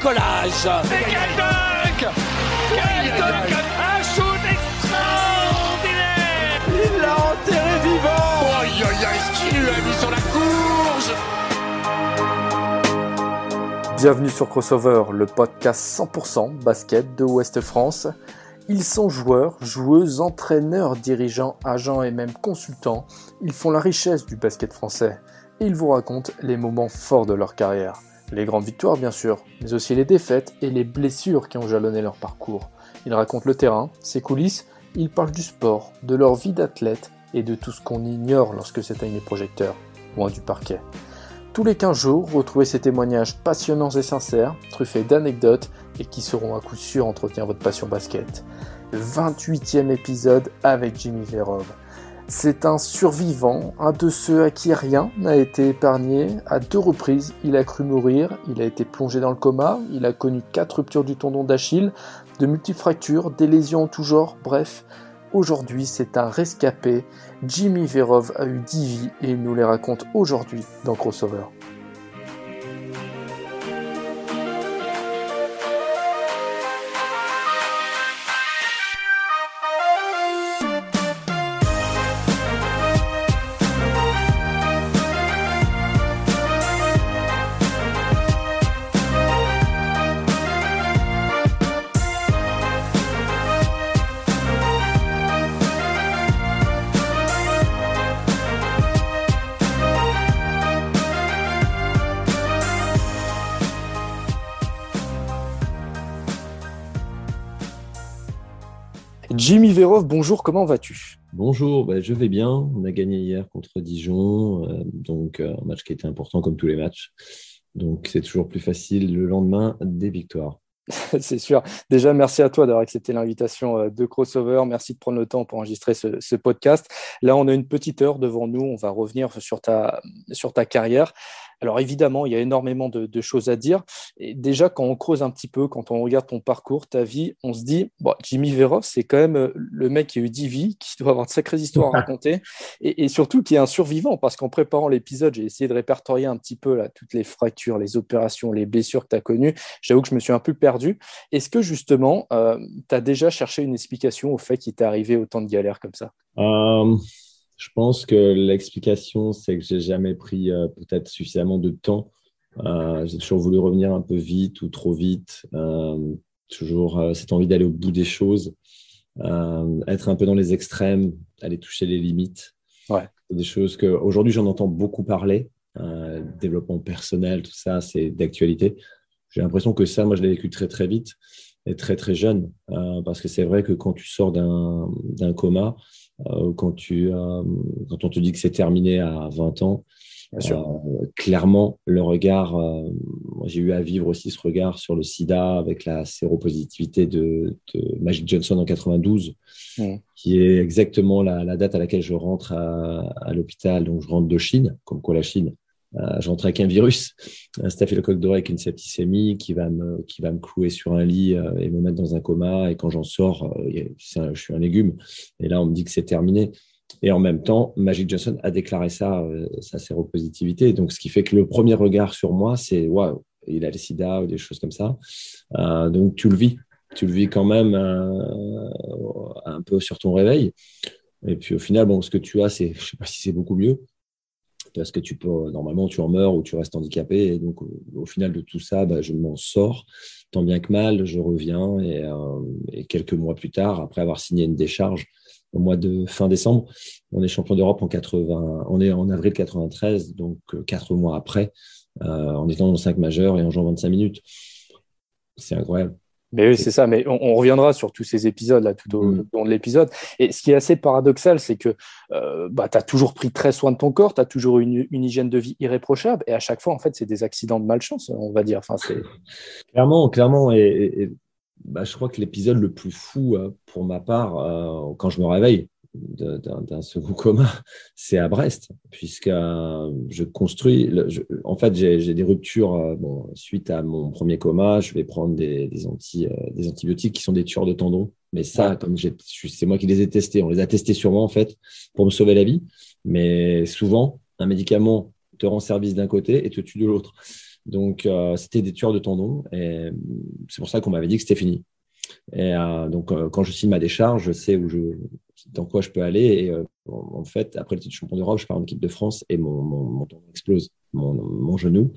Décollage Et quel dunk Quel dunk Un shoot extraordinaire Il l'a enterré vivant Aïe aïe aïe, ce qu'il lui a mis sur la courge Bienvenue sur Crossover, le podcast 100% basket de Ouest France. Ils sont joueurs, joueuses, entraîneurs, dirigeants, agents et même consultants. Ils font la richesse du basket français. Et ils vous racontent les moments forts de leur carrière. Les grandes victoires bien sûr, mais aussi les défaites et les blessures qui ont jalonné leur parcours. Ils racontent le terrain, ses coulisses, ils parlent du sport, de leur vie d'athlète et de tout ce qu'on ignore lorsque s'éteignent les projecteurs, loin du parquet. Tous les 15 jours, retrouvez ces témoignages passionnants et sincères, truffés d'anecdotes et qui seront à coup sûr entretenir votre passion basket. 28e épisode avec Jimmy Verov. C'est un survivant, un de ceux à qui rien n'a été épargné. À deux reprises, il a cru mourir, il a été plongé dans le coma, il a connu quatre ruptures du tendon d'Achille, de multiples fractures, des lésions en tout genre, bref. Aujourd'hui, c'est un rescapé. Jimmy Verov a eu 10 vies et il nous les raconte aujourd'hui dans Crossover. Jimmy Verov, bonjour, comment vas-tu? Bonjour, bah, je vais bien. On a gagné hier contre Dijon, euh, donc euh, un match qui était important comme tous les matchs. Donc c'est toujours plus facile le lendemain des victoires. C'est sûr. Déjà, merci à toi d'avoir accepté l'invitation euh, de Crossover. Merci de prendre le temps pour enregistrer ce, ce, podcast. Là, on a une petite heure devant nous. On va revenir sur ta, sur ta carrière. Alors évidemment, il y a énormément de, de, choses à dire. Et déjà, quand on creuse un petit peu, quand on regarde ton parcours, ta vie, on se dit, bon, Jimmy Verov, c'est quand même le mec qui a eu 10 vies, qui doit avoir de sacrées histoires à raconter, et, et surtout qui est un survivant, parce qu'en préparant l'épisode, j'ai essayé de répertorier un petit peu là, toutes les fractures, les opérations, les blessures que tu as connues. J'avoue que je me suis un peu perdu. Est-ce que justement, euh, tu as déjà cherché une explication au fait qu'il t'est arrivé autant de galères comme ça? Euh... Je pense que l'explication, c'est que j'ai jamais pris euh, peut-être suffisamment de temps. Euh, j'ai toujours voulu revenir un peu vite ou trop vite. Euh, toujours cette envie d'aller au bout des choses, être un peu dans les extrêmes, aller toucher les limites. Ouais. Des choses que aujourd'hui j'en entends beaucoup parler. développement personnel, tout ça, c'est d'actualité. J'ai l'impression que ça, moi, je l'ai vécu très très vite et très très jeune, parce que c'est vrai que quand tu sors d'un coma, quand, tu, euh, quand on te dit que c'est terminé à 20 ans, euh, clairement, le regard, j'ai eu à vivre aussi ce regard sur le sida avec la séropositivité de, de Magic Johnson en 92, mmh. qui est exactement la, la, date à laquelle je rentre à, à l'hôpital. Donc, je rentre de Chine, comme quoi la Chine, euh, j'entre avec un virus, un staphylocoque doré avec une septicémie qui va me, qui va me clouer sur un lit euh, et me mettre dans un coma. Et quand j'en sors, euh, je suis un légume. Et là, on me dit que c'est terminé. Et en même temps, Magic Johnson a déclaré ça, sa séropositivité. Donc, ce qui fait que le premier regard sur moi, c'est waouh, il a le sida ou des choses comme ça. Donc, tu le vis. Tu le vis quand même un peu sur ton réveil. Et puis, au final, bon, ce que tu as, c'est, je sais pas si c'est beaucoup mieux, parce que tu peux, normalement, tu en meurs ou tu restes handicapé. Et donc, au, final de tout ça, bah, je m'en sors. Tant bien que mal, je reviens. Et, euh, et, quelques mois plus tard, après avoir signé une décharge au mois de fin décembre, on est champion d'Europe en 80, on est en avril 93, donc euh, quatre mois après, euh, en étant dans le 5 majeur et en jouant 25 minutes. C'est incroyable. Mais oui, c'est ça. Mais on, on, reviendra sur tous ces épisodes là tout au Mm. long de l'épisode. Et ce qui est assez paradoxal, c'est que euh, bah, tu as toujours pris très soin de ton corps, tu as toujours une, une hygiène de vie irréprochable. Et à chaque fois, en fait, c'est des accidents de malchance, on va dire. Enfin, c'est clairement, clairement. Et, et, et bah, je crois que l'épisode le plus fou euh, pour ma part, euh, quand je me réveille d'un second coma, c'est à Brest, puisque je construis. Le, je, en fait, j'ai des ruptures. euh, bon, suite à mon premier coma, je vais prendre des, des, anti, euh, des antibiotiques qui sont des tueurs de tendons. Mais ça, comme c'est moi qui les ai testés, on les a testés sur moi en fait pour me sauver la vie. Mais souvent, un médicament te rend service d'un côté et te tue de l'autre. Donc, euh, c'était des tueurs de tendons. Et c'est pour ça qu'on m'avait dit que c'était fini. Et euh, donc, euh, quand je signe ma décharge, je sais où je, dans quoi je peux aller. Et en fait, après le titre champion d'Europe, je pars en équipe de France et mon, mon, tendon explose, mon, mon genou.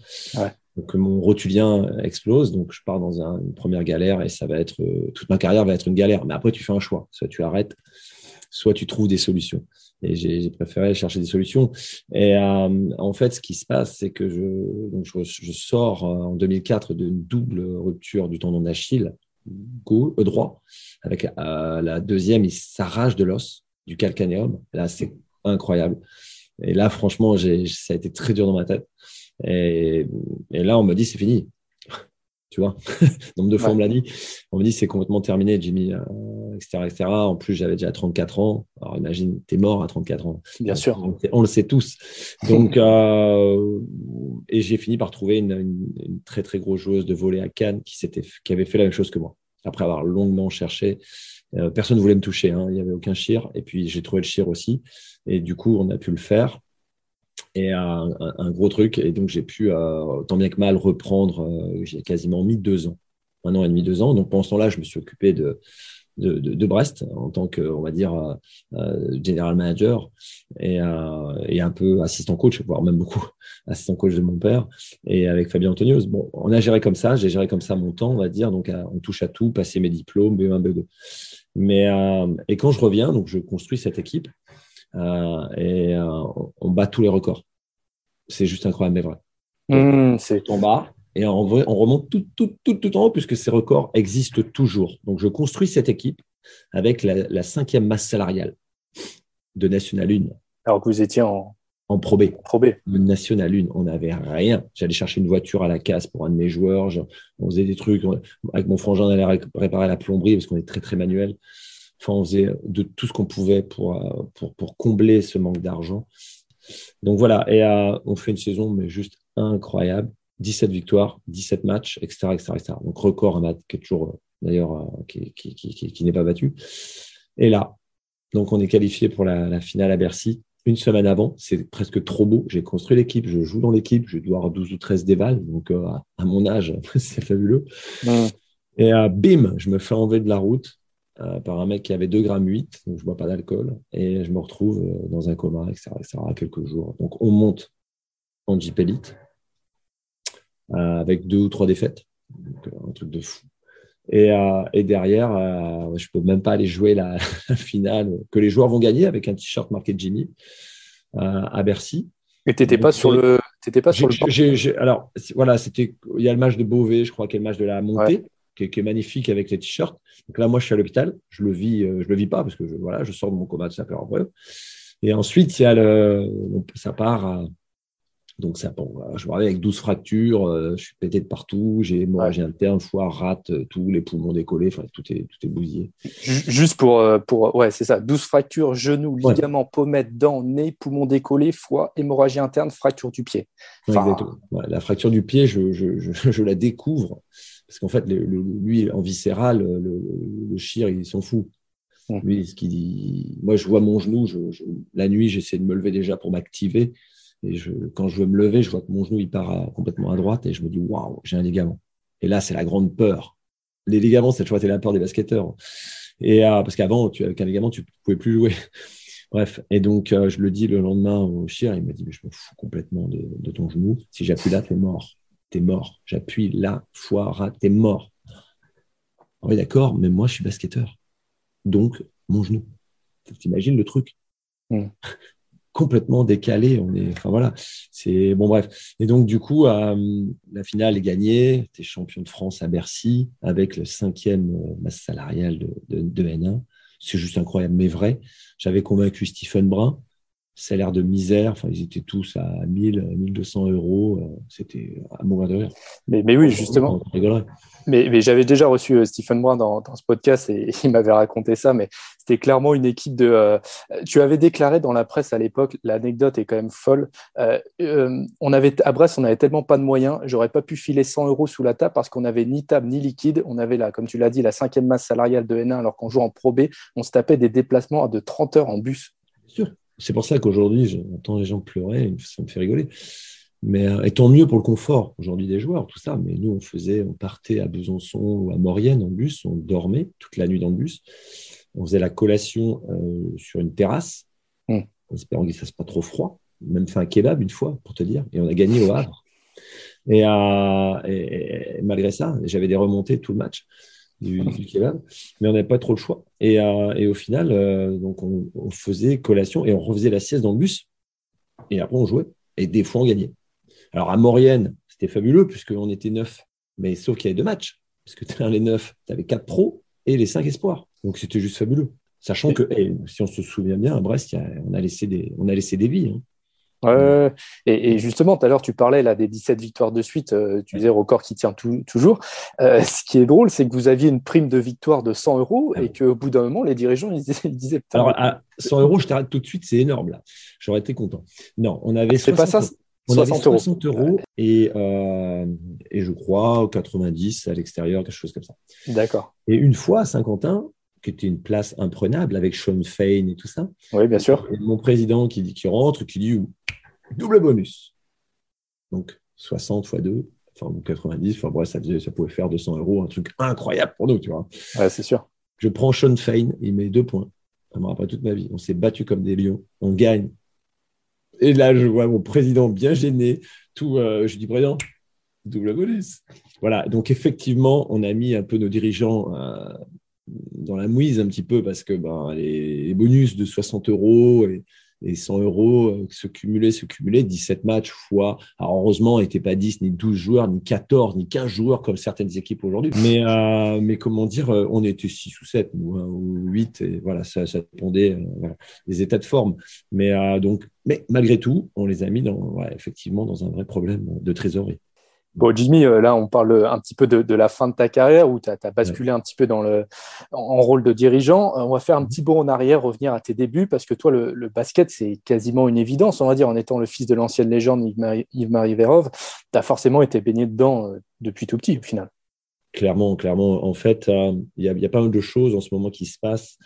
Donc, mon rotulien explose. Donc, je pars dans une première galère et ça va être, toute ma carrière va être une galère. Mais après, tu fais un choix. Soit tu arrêtes, soit tu trouves des solutions. Et j'ai préféré chercher des solutions. Et euh, en fait, ce qui se passe, c'est que je, donc je, sors euh, en 2004 d'une double rupture du tendon d'Achille euh, droit, avec la deuxième, il s'arrache de l'os, du calcanéum. Là, c'est incroyable. Et là, franchement, ça a été très dur dans ma tête. Et, et là, on me dit, c'est fini tu vois. Nombre de fois, on me l'a dit. On me dit, c'est complètement terminé, Jimmy, etc., euh, etc. En plus, j'avais déjà 34 ans. Alors, imagine, t'es mort à 34 ans. Bien sûr. On, le sait tous. Donc, euh, et j'ai fini par trouver une, très, très grosse joueuse de volley à Cannes qui, qui avait fait la même chose que moi. Après avoir longuement cherché, euh, personne ne voulait me toucher. Hein. Il n'y avait aucun chir. Et puis, j'ai trouvé le chir aussi. Et du coup, on a pu le faire et un, gros truc. Et donc, j'ai pu, euh, tant bien que mal, reprendre. Euh, j'ai quasiment mis deux ans, un an et demi, deux ans. Donc, pendant ce temps-là, je me suis occupé de, de, de, Brest en tant que, on va dire, euh, euh general manager et, et, un peu assistant coach, voire même beaucoup assistant coach de mon père. Et avec Fabien Antonios, bon, on a géré comme ça. J'ai géré comme ça mon temps, on va dire. Donc, on touche à tout, passer mes diplômes, B1, B2. Mais, et quand je reviens, donc, je construis cette équipe. Euh, et euh, on bat tous les records. C'est juste incroyable, mais vrai. Mmh, c'est en bas et on, on remonte tout, tout, tout, tout, en haut puisque ces records existent toujours. Donc, je construis cette équipe avec la, cinquième masse salariale de National 1. Alors que vous étiez en, en Pro B. Pro B. National 1, on n'avait rien. J'allais chercher une voiture à la casse pour un de mes joueurs. on faisait des trucs. avec mon frangin, on allait réparer la plomberie parce qu'on est très, très manuel. Enfin, on faisait de tout ce qu'on pouvait pour, euh, pour, pour, combler ce manque d'argent. Donc voilà, et euh, on fait une saison mais juste incroyable. 17 victoires, 17 matchs, etc. etc., Donc record un qui est toujours, euh, d'ailleurs, qui, qui, qui, qui n'est pas battu. Et là, donc on est qualifié pour la, la, finale à Bercy. Une semaine avant, c'est presque trop beau. J'ai construit l'équipe, je joue dans l'équipe, je dois avoir 12 ou 13 dévals. Donc à mon âge, c'est fabuleux. Et bim, je me fais enlever de la route. Euh, par un mec qui avait 2 grammes 8, donc je bois pas d'alcool, et je me retrouve euh, dans un coma, etc., etc., quelques jours. Donc on monte en Jeep Elite euh, avec deux ou trois défaites, un truc de fou. Et, et derrière, je peux même pas aller jouer la, finale que les joueurs vont gagner avec un t-shirt marqué Jimmy à Bercy. Et t'étais pas sur le, t'étais pas sur le. alors voilà, c'était, il y a le match de Beauvais, je crois, qu'il y a le match de la montée qui est, magnifique avec les t-shirts. Donc là, moi, je suis à l'hôpital. Je le vis, euh, je le vis pas parce que je, voilà, je sors de mon coma de sapeur en bref. Et ensuite, il y a le, ça part à, donc ça, bon, je me avec 12 fractures, euh, je suis pété de partout, j'ai hémorragie ouais. interne, foie, rate, euh, tous les poumons décollés, enfin tout est, tout est bousillé. Juste pour, pour ouais, c'est ça, 12 fractures, genoux, ligaments, pommettes, dents, nez, poumons décollés, foie, hémorragie interne, fracture du pied. la fracture du pied, je, je, je, je la découvre parce qu'en fait, le, lui, en viscéral, le, le chir, il s'en fout. Mmh. Lui, ce qu'il dit, moi, je vois mon genou, je, la nuit, j'essaie de me lever déjà pour m'activer. Et je, quand je veux me lever, je vois que mon genou, il part complètement à droite et je me dis, waouh, j'ai un ligament. Et là, c'est la grande peur. Les ligaments, c'est toujours été la peur des basketteurs. Et euh, parce qu'avant, avec un ligament, tu pouvais plus jouer. Bref, et donc euh, je le dis le lendemain au chien, il m'a dit mais je me fous complètement de, de ton genou. Si j'appuie là, t'es mort t'es mort. J'appuie là, foire, t'es mort. Ah oui, d'accord, mais moi, je suis basketteur. Donc, mon genou. T'imagines le truc mm. Complètement décalé. On est, enfin voilà, c'est bon, bref. Et donc, du coup, euh, la finale est gagnée. T'es champion de France à Bercy avec le cinquième euh, masse salariale de, de N1. C'est juste incroyable, mais vrai. J'avais convaincu Stephen Brun salaire de misère. Enfin, ils étaient tous à 1000, 1200 euros. Euh, c'était à mourir de rire. Mais, mais oui, justement. Mais, mais j'avais déjà reçu euh, Stephen Brown dans, dans, ce podcast et il m'avait raconté ça. Mais c'était clairement une équipe de. Euh, tu avais déclaré dans la presse à l'époque, l'anecdote est quand même folle. on avait à Brest, on avait tellement pas de moyens. J'aurais pas pu filer 100 euros sous la table parce qu'on avait ni table ni liquide. On avait là, comme tu l'as dit, la cinquième masse salariale de N1 alors qu'on joue en Pro B. On se tapait des déplacements de 30 heures en bus. Bien sûr. C'est pour ça qu'aujourd'hui, j'entends les gens pleurer, ça me fait rigoler. Mais et tant mieux pour le confort aujourd'hui des joueurs, tout ça. Mais nous, on faisait, on partait à Besançon ou à Maurienne en bus, on dormait toute la nuit dans le bus. On faisait la collation sur une terrasse, mm. en espérant qu'il ne fasse pas trop froid. Même fait un kebab une fois, pour te dire, et on a gagné au Havre. Et, et malgré ça, j'avais des remontées tout le match du, kebab, mais on n'avait pas trop le choix. Et, euh, et au final, euh, donc on, faisait collation et on refaisait la sieste dans le bus. Et après, on jouait. Et des fois, on gagnait. Alors, à Maurienne, c'était fabuleux puisqu'on était neuf. Mais sauf qu'il y avait deux matchs. Parce que tu les neuf, tu avais quatre pros et les cinq espoirs. Donc, c'était juste fabuleux. Sachant que, si on se souvient bien, à Brest, on, a laissé des, on a laissé des vies. Hein. Ouais, et, justement, tout à l'heure, tu parlais là, des 17 victoires de suite, euh, tu disais record qui tient toujours. Euh, ce qui est drôle, c'est que vous aviez une prime de victoire de 100 euros ah et qu'au bout d'un moment, les dirigeants, ils, disaient... Alors, à 100 euros, je t'arrête tout de suite, c'est énorme là. J'aurais été content. Non, on avait... C'est pas ça on 60 avait 60 euros, et, euh, et je crois 90 à l'extérieur, quelque chose comme ça. D'accord. Et une fois à Saint-Quentin, qui était une place imprenable avec Sean Fain et tout ça. Oui, bien sûr. mon président qui, dit, qui rentre, qui dit double bonus. Donc 60 fois 2, enfin 90, enfin bref, ça, ça pouvait faire 200 euros, un truc incroyable pour nous, tu vois. Ouais, c'est sûr. Je prends Sean Fain, il met deux points. Ça me rappelle toute ma vie. On s'est battu comme des lions, on gagne. Et là, je vois mon président bien gêné. Tout, euh, je dis président, double bonus. Voilà. Donc effectivement, on a mis un peu nos dirigeants euh, dans la mouise un petit peu parce que ben, les, bonus de 60 euros et, 100 euros euh, se cumulaient, se cumulaient, 17 matchs fois. Alors heureusement, il n'était pas 10, ni 12 joueurs, ni 14, ni 15 joueurs comme certaines équipes aujourd'hui. Mais, euh, mais comment dire, euh, on était 6 ou 7 hein, ou, 8, et voilà, ça, ça dépendait des états de forme. Mais, donc, mais malgré tout, on les a mis dans, effectivement dans un vrai problème de trésorerie. Bon, Jimmy, euh, là, on parle un petit peu de, la fin de ta carrière où tu as, basculé un petit peu dans le, en rôle de dirigeant. Euh, on va faire un petit bond en arrière, revenir à tes débuts, parce que toi, le, basket, c'est quasiment une évidence, on va dire, en étant le fils de l'ancienne légende Yves-Marie Vérov. Tu as forcément été baigné dedans euh, depuis tout petit, au final. Clairement, clairement. En fait, il y, a, pas mal de choses en ce moment qui se passent.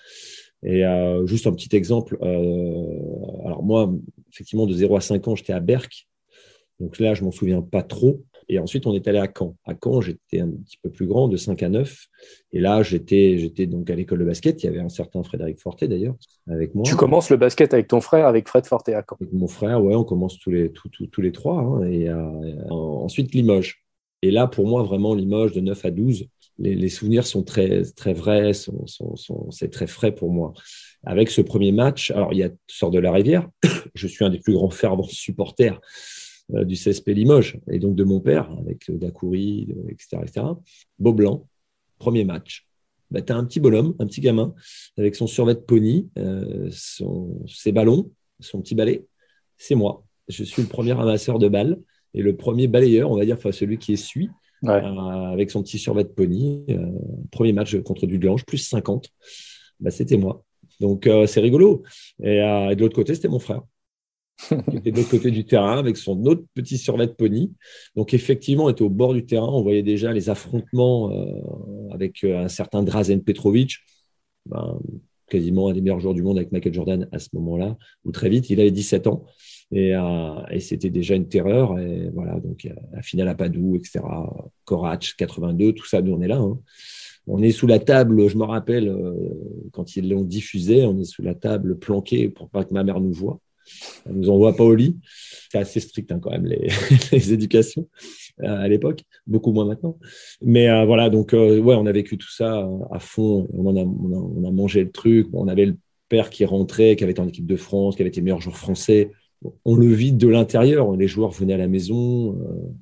Et juste un petit exemple. alors moi, effectivement, de 0 à 5 ans, j'étais à Berck. Donc là, je m'en souviens pas trop. Et ensuite, on est allé à Caen. À Caen, j'étais un petit peu plus grand, de 5 à 9. Et là, j'étais, j'étais donc à l'école de basket. Il y avait un certain Frédéric Forté, d'ailleurs, avec moi. Tu commences le basket avec ton frère, avec Fred Forté à Caen Avec mon frère, ouais, on commence tous les, tous, les trois. Hein. et euh, ensuite, Limoges. Et là, pour moi, vraiment, Limoges de 9 à 12, les, souvenirs sont très, très vrais, c'est très frais pour moi. Avec ce premier match, alors il y a Sort de la Rivière, je suis un des plus grands fervents supporters euh, du CSP Limoges et donc de mon père avec Dacoury, etc., etc. Beau Blanc, premier match. Bah, tu as un petit bonhomme, un petit gamin, avec son survêt de pony, euh, son, ses ballons, son petit balai. C'est moi. Je suis le premier ramasseur de balles et le premier balayeur, on va dire, enfin celui qui essuie, euh, avec son petit survêt de pony. premier match contre Dudelange, plus 50. Bah, C'était moi. Donc, c'est rigolo. Et, et de l'autre côté, c'était mon frère qui était de l'autre côté du terrain avec son autre petit survêt de pony. Donc effectivement, on était au bord du terrain, on voyait déjà les affrontements euh, avec euh, un certain Drazen Petrovic, ben, quasiment un des meilleurs joueurs du monde avec Michael Jordan à ce moment-là, ou très vite, il avait 17 ans. Euh, et, c'était déjà une terreur. Et voilà, donc la finale à Padoue, etc. Korach, 82, tout ça, nous on est là. Hein. On est sous la table, je me rappelle, quand ils l'ont diffusé, on est sous la table planqué pour pas que ma mère nous voit. On nous envoie pas au lit. C'est assez strict hein, quand même les, éducations euh, à l'époque, beaucoup moins maintenant. Mais euh, voilà, donc euh, ouais, on a vécu tout ça à fond. On, a, mangé le truc. on avait le père qui rentrait, qui avait été en équipe de France, qui avait été meilleur joueur français. On le vide de l'intérieur. Les joueurs venaient à la maison.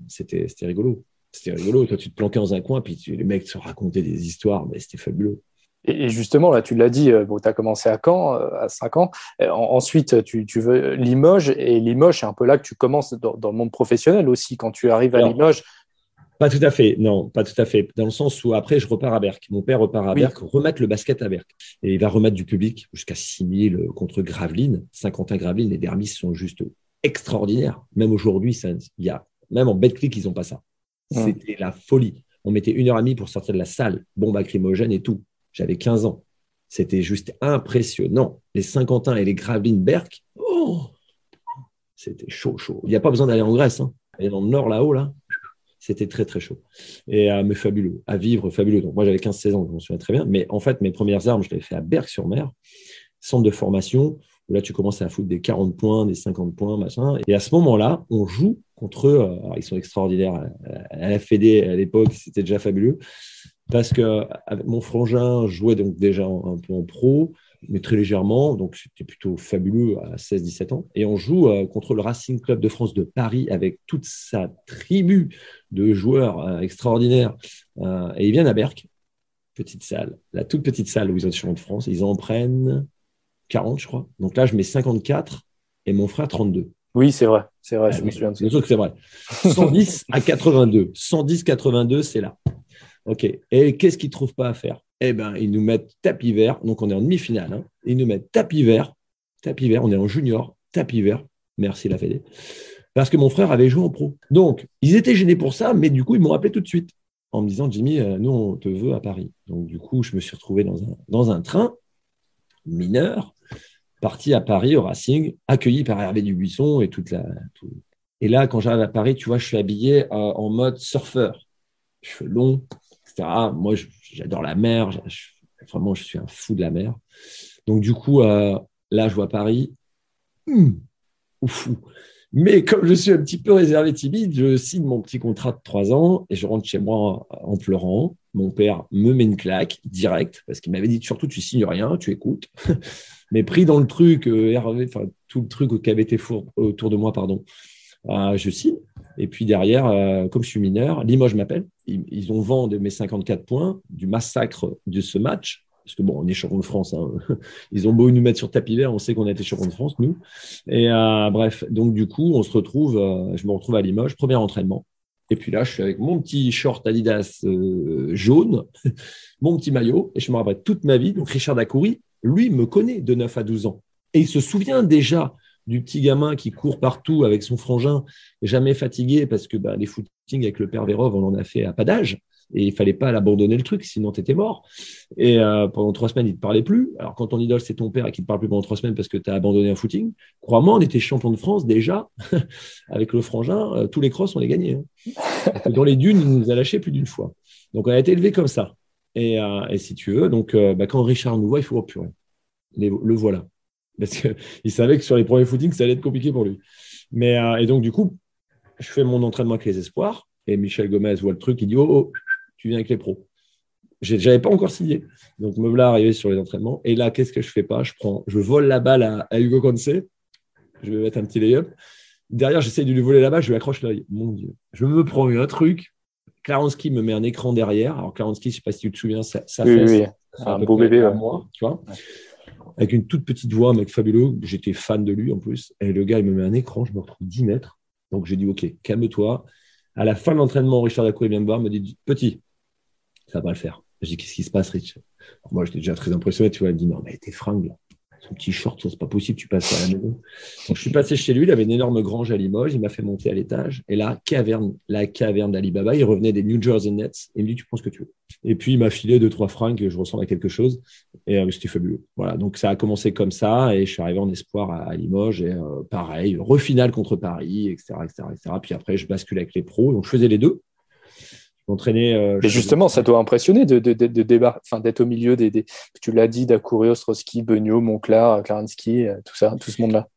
c'était rigolo. C'était rigolo. Toi, tu te planquais dans un coin, puis les mecs se racontaient des histoires, mais c'était fabuleux. Et, justement, là, tu l'as dit, euh, bon, tu as commencé à Caen, euh, à 5 ans. ensuite, tu, veux Limoges. Et Limoges, c'est un peu là que tu commences dans, le monde professionnel aussi. Quand tu arrives à Limoges, pas tout à fait, non, pas tout à fait. Dans le sens où après, je repars à Berck. Mon père repart à oui. Berck, remettre le basket à Berck. Et il va remettre du public jusqu'à 6000 contre Gravelines. Saint-Quentin-Gravelines, les dermis sont juste extraordinaires. Même aujourd'hui, il y a, même en Betclic, ils n'ont pas ça. C'était la folie. On mettait une heure et demie pour sortir de la salle, bombe lacrymogène et tout. J'avais 15 ans. C'était juste impressionnant. Les Saint-Quentin et les Gravelines Berck, oh, c'était chaud, chaud. Il n'y a pas besoin d'aller en Grèce. Hein. Et dans le nord, là-haut, là, c'était très, très chaud. Et euh, mais fabuleux, à vivre, fabuleux. Donc, moi, j'avais 15-16 ans, je m'en souviens très bien. Mais en fait, mes premières armes, je l'avais fait à Berck-sur-Mer, centre de formation, où là, tu commences à foutre des 40 points, des 50 points, machin. Et à ce moment-là, on joue contre eux. Euh, ils sont extraordinaires. À la FED, à l'époque, c'était déjà fabuleux. Parce que mon frangin jouait donc déjà un peu en pro mais très légèrement. Donc, c'était plutôt fabuleux à 16-17 ans. Et on joue euh, contre le Racing Club de France de Paris avec toute sa tribu de joueurs euh, extraordinaires. Euh, et ils viennent à Berck, petite salle, la toute petite salle où ils ont champions de France. Ils en prennent 40, je crois. Donc là, je mets 54 et mon frère 32. Oui, c'est vrai. C'est vrai, je me souviens de ça. que c'est vrai. 110 à 82. 110-82, c'est là. OK. Et qu'est-ce qu'ils ne trouvent pas à faire? Eh ben, ils nous mettent tapis vert. Donc, on est en demi-finale. Hein. Ils nous mettent tapis vert. Tapis vert. On est en junior. Tapis vert. Merci la Fédé. Parce que mon frère avait joué en pro. Donc, ils étaient gênés pour ça, mais du coup, ils m'ont appelé tout de suite en me disant Jimmy, euh, nous, on te veut à Paris. Donc, du coup, je me suis retrouvé dans un, dans un train mineur, parti à Paris au Racing, accueilli par Hervé Dubuisson et toute la. Et là, quand j'arrive à Paris, tu vois, je suis habillé euh, en mode surfeur. Cheveux longs, moi, j'adore la mer. vraiment, je suis un fou de la mer. Donc, du coup, euh, là, je vois Paris. Hum, fou. Mais comme je suis un petit peu réservé timide, je signe mon petit contrat de trois ans et je rentre chez moi en pleurant. Mon père me met une claque direct parce qu'il m'avait dit surtout tu signes rien, tu écoutes. Mais pris dans le truc, euh, Hervé, tout le truc qui avait été autour de moi, pardon, je signe. Et puis derrière, euh, comme je suis mineur, Limoges m'appelle. Ils, ont vent de mes 54 points, du massacre de ce match. Parce que bon, on est champion de France. Hein. Ils ont beau nous mettre sur tapis vert, on sait qu'on a été champion de France, nous. Et euh, bref, donc du coup, on se retrouve, euh, je me retrouve à Limoges, premier entraînement. Et puis là, je suis avec mon petit short Adidas jaune, mon petit maillot, et je me rappelle toute ma vie. Donc Richard Dacoury, lui, me connaît de 9 à 12 ans. Et il se souvient déjà du petit gamin qui court partout avec son frangin, jamais fatigué parce que bah, les footings avec le père Vérov, on en a fait à pas d'âge. Et il fallait pas l'abandonner le truc, sinon tu étais mort. Et euh, pendant trois semaines, il te parlait plus. Alors quand ton idole, c'est ton père et qu'il te parle plus pendant trois semaines parce que tu as abandonné un footing, crois-moi, on était champion de France déjà avec le frangin. Euh, tous les crosses, on les gagnait. Hein. Dans les dunes, il nous a lâché plus d'une fois. Donc on a été élevé comme ça. Et, euh, si tu veux, donc bah, quand Richard nous voit, il faut repurer. le voilà parce qu'il savait que sur les premiers footings, ça allait être compliqué pour lui. Mais, euh, et donc, du coup, je fais mon entraînement avec les espoirs et Michel Gomez voit le truc, il dit Oh, oh tu viens avec les pros. Je n'avais pas encore signé. Donc, me voilà arrivé sur les entraînements. Et là, qu'est-ce que je fais pas? Je prends, je vole la balle à, Hugo Conce. Je vais mettre un petit lay-up. Derrière, j'essaie de lui voler la balle, je lui accroche l'œil. Mon Dieu. Je me prends un truc. Klaronski me met un écran derrière. Alors, Klaronski, je ne sais pas si tu te souviens, ça, ça oui, oui. un beau bébé. À moi, tu vois avec une toute petite voix, un mec fabuleux. J'étais fan de lui en plus. Et le gars, il me met un écran, je me retrouve 10 mètres. Donc j'ai dit, OK, calme-toi. À la fin de l'entraînement, Richard Dacou vient me voir, me dit, petit, ça va pas le faire. Je dis, qu'est-ce qui se passe, Rich? Moi, j'étais déjà très impressionné. Tu vois, il me dit, non, mais t'es fringue petit short, ça c'est pas possible, tu passes à la maison. Donc je suis passé chez lui, il avait une énorme grange à Limoges, il m'a fait monter à l'étage. Et là, caverne, la caverne d'Alibaba, il revenait des New Jersey Nets. Et il me dit, tu prends ce que tu veux. Et puis il m'a filé deux, trois francs, je ressemble à quelque chose. Et euh, c'était fabuleux. Voilà, donc ça a commencé comme ça, et je suis arrivé en espoir à, Limoges, et euh, pareil, refinale contre Paris, etc., etc., etc. Puis après, je bascule avec les pros, donc je faisais les deux. Euh, Mais justement, ça doit impressionner de, de, d'être au milieu des, tu l'as dit, d'Akurio, Ostrowski, Beugnot, Monclar, Klarinski, euh, tout ça, tout ce monde-là.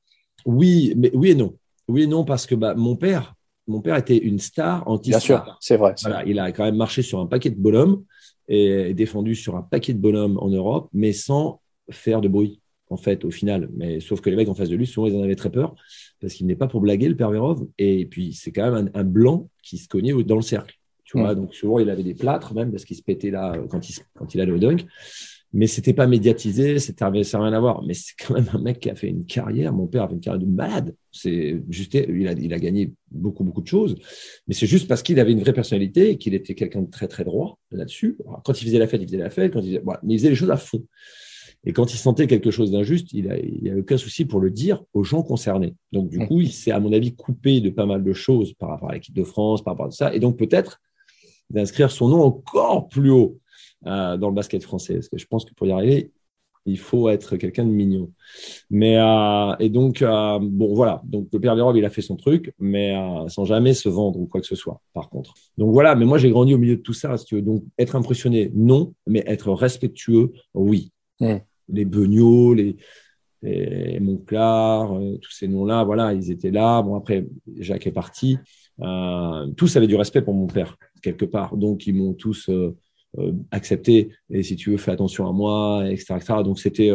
Oui, mais oui et non. Oui et non parce que bah, mon père, mon père était une star anti Bien sûr, c'est vrai. il a quand même marché sur un paquet de bonhommes et défendu sur un paquet de bonhommes en Europe, mais sans faire de bruit en fait, au final. Mais sauf que les mecs en face de lui, souvent, ils en avaient très peur parce qu'il n'est pas pour blaguer, le père Vérov. Et puis, c'est quand même un, un, blanc qui se cognait dans le cercle. Tu vois, donc souvent il avait des plâtres même parce qu'il se pétait là euh, quand il, quand il allait au dunk. Mais c'était pas médiatisé, c'était ça n'a rien à voir. Mais c'est quand même un mec qui a fait une carrière. Mon père avait une carrière de malade. C'est juste, il a, il a gagné beaucoup beaucoup de choses. Mais c'est juste parce qu'il avait une vraie personnalité et qu'il était quelqu'un de très très droit là-dessus. Quand il faisait la fête, il faisait la fête. Quand il faisait, mais il faisait les choses à fond. Et quand il sentait quelque chose d'injuste, il n'y a, a aucun souci pour le dire aux gens concernés. Donc, du coup, il s'est, à mon avis, coupé de pas mal de choses par rapport à l'équipe de France, par rapport à ça. Et donc, peut-être, d'inscrire son nom encore plus haut euh, dans le basket français. Parce que je pense que pour y arriver, Il faut être quelqu'un de mignon. Mais euh, et donc euh, bon voilà. Donc le père robes, il a fait son truc, mais euh, sans jamais se vendre ou quoi que ce soit. Par contre. Donc voilà. Mais moi j'ai grandi au milieu de tout ça. Si tu veux. Donc être impressionné, non. Mais être respectueux, oui. Les Beugnot, les Monclar, euh, tous ces noms-là, voilà, ils étaient là. Bon, après, Jacques est parti. Euh, tous avaient du respect pour mon père, quelque part. Donc, ils m'ont tous euh, euh, accepté. Et si tu veux, fais attention à moi, etc. Donc, c'était,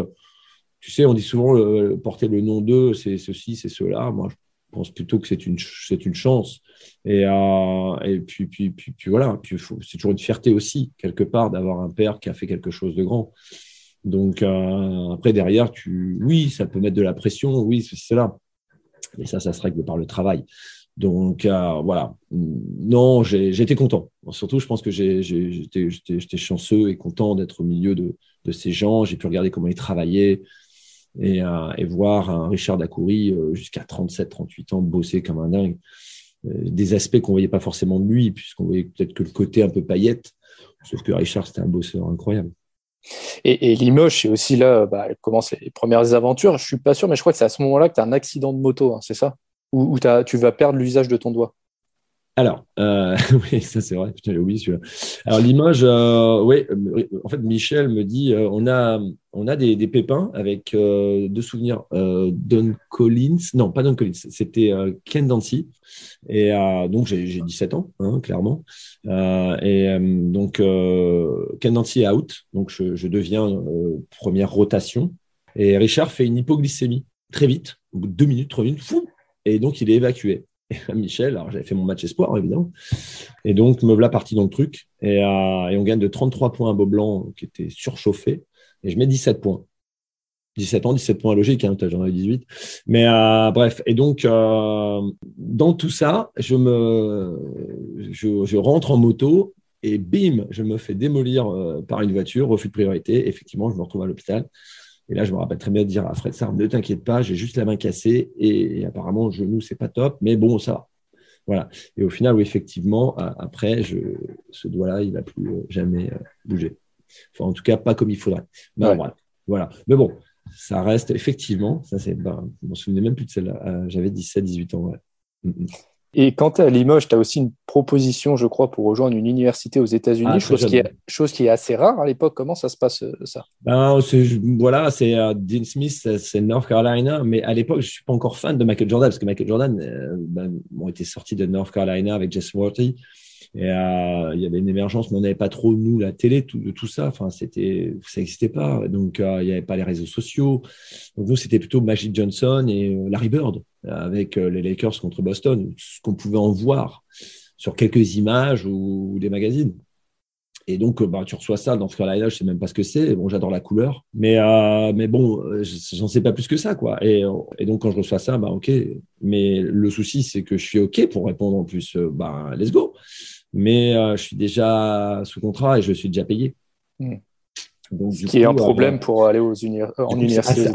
tu sais, on dit souvent porter le nom d'eux, c'est ceci, c'est cela. Moi, je pense plutôt que c'est une, chance. Et, puis, voilà. C'est toujours une fierté aussi, quelque part, d'avoir un père qui a fait quelque chose de grand. Donc, après, derrière, oui, ça peut mettre de la pression, oui, c'est cela. Mais ça, ça se règle par le travail. Donc, euh, voilà. Non, j'étais content. Surtout, je pense que j'étais chanceux et content d'être au milieu de, ces gens. J'ai pu regarder comment ils travaillaient et, euh, voir un Richard Dacoury euh, jusqu'à 37, 38 ans bosser comme un dingue. Des aspects qu'on voyait pas forcément de lui, puisqu'on voyait peut-être que le côté un peu paillette. Sauf que Richard, c'était un bosseur incroyable. Et, et Limoges, c'est aussi là, bah, commence les premières aventures. Je suis pas sûr, mais je crois que c'est à ce moment-là que tu as un accident de moto, hein, c'est ça? Ou où t'as- tu vas perdre l'usage de ton doigt. Alors, euh, oui, ça c'est vrai, j'ai oublié celui-là. Alors Limoges, euh, oui, euh, en fait Michel me dit, euh, on a, on a des, des pépins avec euh, deux souvenirs, euh, Don Collins, non pas Don Collins, c'était Ken Dancy, et donc j'ai j'ai 17 ans, hein, clairement, et donc Ken Dancy est out, donc je, je deviens première rotation, et Richard fait une hypoglycémie. Très vite, au bout de deux minutes, trois minutes, fou, et donc il est évacué. Michel, alors j'avais fait mon match espoir évidemment, et donc me voilà parti dans le truc, et, euh, on gagne de 33 points à Beaublanc qui était surchauffé, et je mets 17 points. 17 ans, 17 points logique, hein, j'en ai 18. Mais euh, bref, et donc euh, dans tout ça, je rentre en moto et bim, je me fais démolir par une voiture, refus de priorité. Effectivement, je me retrouve à l'hôpital. Et là, je me rappelle très bien de dire à Fred Sarr, ne t'inquiète pas, j'ai juste la main cassée et, et apparemment, le genou, c'est pas top, mais bon, ça va. Voilà. Et au final, oui, effectivement, après, je, ce doigt-là, il va plus euh, jamais euh, bouger. Enfin, en tout cas, pas comme il faudrait. Ouais. voilà. voilà. Mais bon, ça reste effectivement, ça c'est, ben, je m'en souvenais même plus de celle-là. Euh, J'avais 17, 18 ans, ouais. Mm, mm. Et quand tu es à Limoges, tu as aussi une proposition, je crois, pour rejoindre une université aux États-Unis, Ah, chose, qui est, chose qui est assez rare à l'époque. Comment ça se passe, euh, ça? Ben, voilà, c'est euh, Dean Smith, c'est North Carolina, mais à l'époque, je suis pas encore fan de Michael Jordan parce que Michael Jordan, euh, ben, bon, était sorti de North Carolina avec Jess Worthy et euh, il y avait une émergence, mais on n'avait pas trop nous la télé, tout, de tout ça. Enfin, c'était, ça n'existait pas, donc euh, il n'y avait pas les réseaux sociaux. Donc nous, c'était plutôt Magic Johnson et Larry Bird avec euh, les Lakers contre Boston, ce qu'on pouvait en voir sur quelques images ou, des magazines. Et donc, euh, bah, tu reçois ça dans Carolina, je sais même pas ce que c'est. Bon, j'adore la couleur, mais euh, mais bon, euh, j'en sais pas plus que ça, quoi. Et, donc, quand je reçois ça, bah ok. Mais le souci, c'est que je suis ok pour répondre en plus. bah, let's go. Mais je suis déjà sous contrat et je suis déjà payé. Mm. Donc, Ce du qui est un euh, problème pour aller aux en université.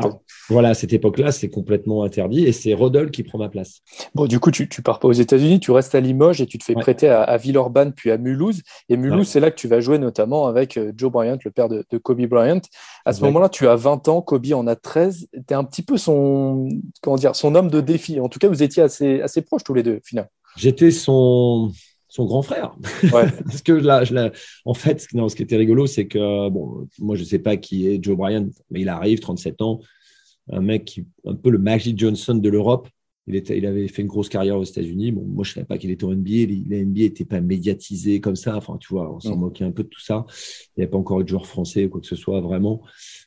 voilà, à cette époque-là, c'est complètement interdit et c'est Rodol qui prend ma place. Bon, du coup, tu, tu pars pas aux États-Unis, tu restes à Limoges et tu te fais Ouais. prêter à, à Villeurbanne puis à Mulhouse. Et Mulhouse, Ouais. c'est là que tu vas jouer notamment avec euh, Joe Bryant, le père de, de Kobe Bryant. À ce moment-là, tu as 20 ans, Kobe en a 13. Tu es un petit peu son, comment dire, son homme de défi. En tout cas, vous étiez assez, assez proches tous les deux, au final. J'étais son, son grand frère. Ouais. Parce que là, je en fait, non, ce qui était rigolo, c'est que, bon, moi, je sais pas qui est Joe Bryant, mais il arrive, 37 ans, un mec qui, un peu le Magic Johnson de l'Europe. Il, était, il avait fait une grosse carrière aux États-Unis. Bon, moi, je savais pas qu'il était au NBA. La NBA n'était pas médiatisée comme ça. Enfin, tu vois, on s'en moquait un peu de tout ça. Il n'y avait pas encore eu de joueur français ou quoi que ce soit, vraiment.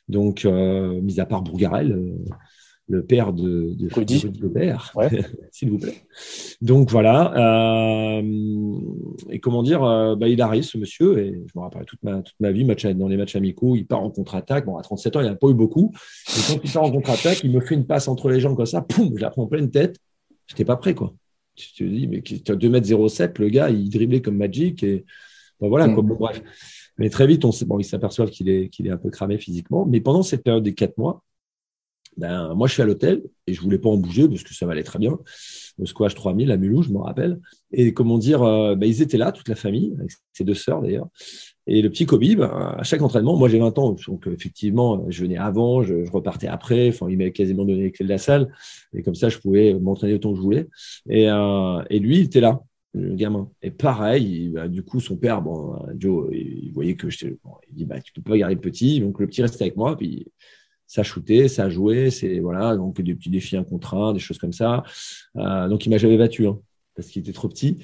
Donc, euh, mis à part Bourgarel, euh, le père de, de Rudy. Gobert, Ouais. s'il vous plaît. Donc voilà. euh, et comment dire, euh, bah, il arrive ce monsieur et je me rappelle toute ma toute ma vie, match, dans les matchs amicaux, il part en contre-attaque. Bon, à 37 ans, il n'a pas eu beaucoup. Et quand il part en contre-attaque, il me fait une passe entre les jambes comme ça, poum, je la prends en pleine tête. J'étais pas prêt, quoi. Tu te dis, mais tu as 2 m le gars, il driblait comme Magic et voilà, Mm. quoi. Bon, bref. Mais très vite, on sait, bon, il s'aperçoit qu'il est, qu'il est un peu cramé physiquement. Mais pendant cette période des quatre mois, Ben, moi, je suis à l'hôtel et je voulais pas en bouger parce que ça m'allait très bien. Le squash 3000 à Mulhouse, je me rappelle. Et comment dire, euh, ben, ils étaient là, toute la famille, avec ses deux sœurs d'ailleurs. Et le petit Kobe, ben, à chaque entraînement, moi j'ai 20 ans, donc effectivement, je venais avant, je, repartais après. Enfin, il m'avait quasiment donné les clés de la salle, et comme ça, je pouvais m'entraîner autant que je voulais. Et, euh, et lui, il était là, le gamin. Et pareil, bah, du coup, son père, bon, Joe, il, voyait que je bon, il dit, bah, tu peux pas garder le petit, donc le petit restait avec moi, puis ça shootait, ça jouait, c'est voilà, donc des petits défis un contre un, des choses comme ça. Euh, donc il m'a jamais battu, hein, parce qu'il était trop petit,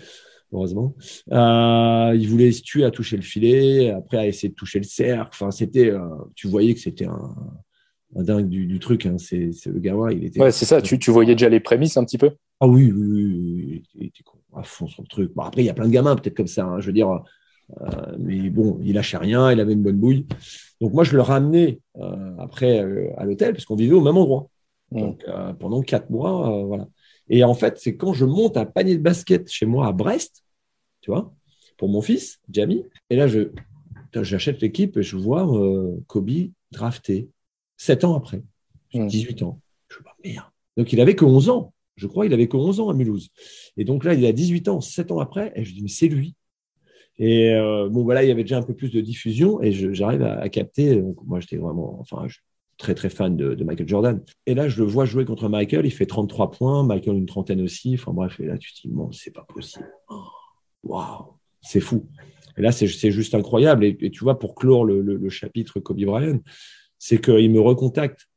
heureusement. Euh, il voulait se tuer à toucher le filet, après à essayer de toucher le cercle. Enfin, c'était, euh, tu voyais que c'était un, un, dingue du, du truc. Hein. C'est, le gamin, il était. Ouais, c'est ça. Tu, tu voyais déjà les prémices un petit peu? Ah oui, oui, oui, il était à fond sur le truc. Bon, après, il y a plein de gamins peut-être comme ça. Hein, je veux dire, euh, mais bon, il lâchait rien, il avait une bonne bouille. Donc moi, je le ramenais euh, après euh, à l'hôtel parce qu'on vivait au même endroit. Donc pendant quatre mois, voilà. Et en fait, c'est quand je monte un panier de basket chez moi à Brest, tu vois, pour mon fils, Jamie. Et là, je j'achète l'équipe et je vois Kobe drafté sept ans après, 18 mmh. ans. Je me dis, merde. Donc il avait que 11 ans. Je crois qu'il avait que 11 ans à Mulhouse. Et donc là, il a 18 ans, 7 ans après, et je dis, mais c'est lui. Et euh, bon, voilà, il y avait déjà un peu plus de diffusion et j'arrive à, capter. moi, j'étais vraiment, enfin, très très fan de, Michael Jordan. Et là, je le vois jouer contre Michael. Il fait 33 points, Michael une trentaine aussi. Enfin bref, et là, tu te dis, bon, c'est pas possible. Oh, waouh, c'est fou. Et là, c'est juste incroyable. Et, tu vois, pour clore le, chapitre Kobe Bryant, c'est qu'il me recontacte.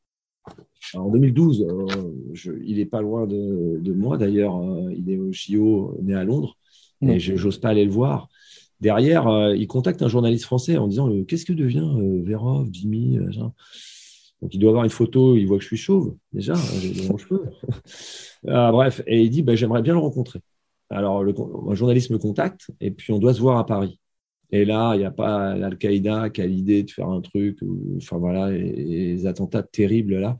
En 2012, euh, il est pas loin de, moi d'ailleurs. Euh, il est au JO, né à Londres, et je n'ose pas aller le voir. Derrière, euh, il contacte un journaliste français en disant euh, Qu'est-ce que devient euh, Vérov, Jimmy Donc, il doit avoir une photo, il voit que je suis chauve, déjà, hein, j'ai cheveux. Ah, bref, et il dit bah, J'aimerais bien le rencontrer. Alors, le, un journaliste me contacte, et puis on doit se voir à Paris. Et là, il n'y a pas l'Al-Qaïda qui a l'idée de faire un truc, enfin voilà, les attentats terribles là.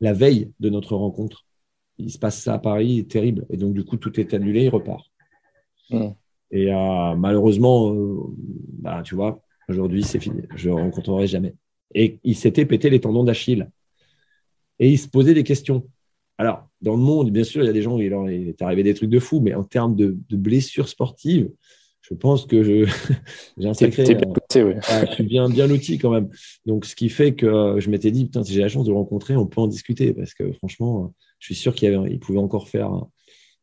La veille de notre rencontre, il se passe ça à Paris, terrible. Et donc, du coup, tout est annulé, il repart. Mmh. Et euh, malheureusement, euh, bah, tu vois, aujourd'hui, c'est fini. Je ne rencontrerai jamais. Et il s'était pété les tendons d'Achille. Et il se posait des questions. Alors, dans le monde, bien sûr, il y a des gens où il est arrivé des trucs de fou, mais en termes de, blessures sportives, je pense que je, j'ai un sacré. Euh, je suis bien, bien loti quand même. Donc, ce qui fait que je m'étais dit, putain, si j'ai la chance de le rencontrer, on peut en discuter parce que franchement, je suis sûr qu'il il pouvait encore faire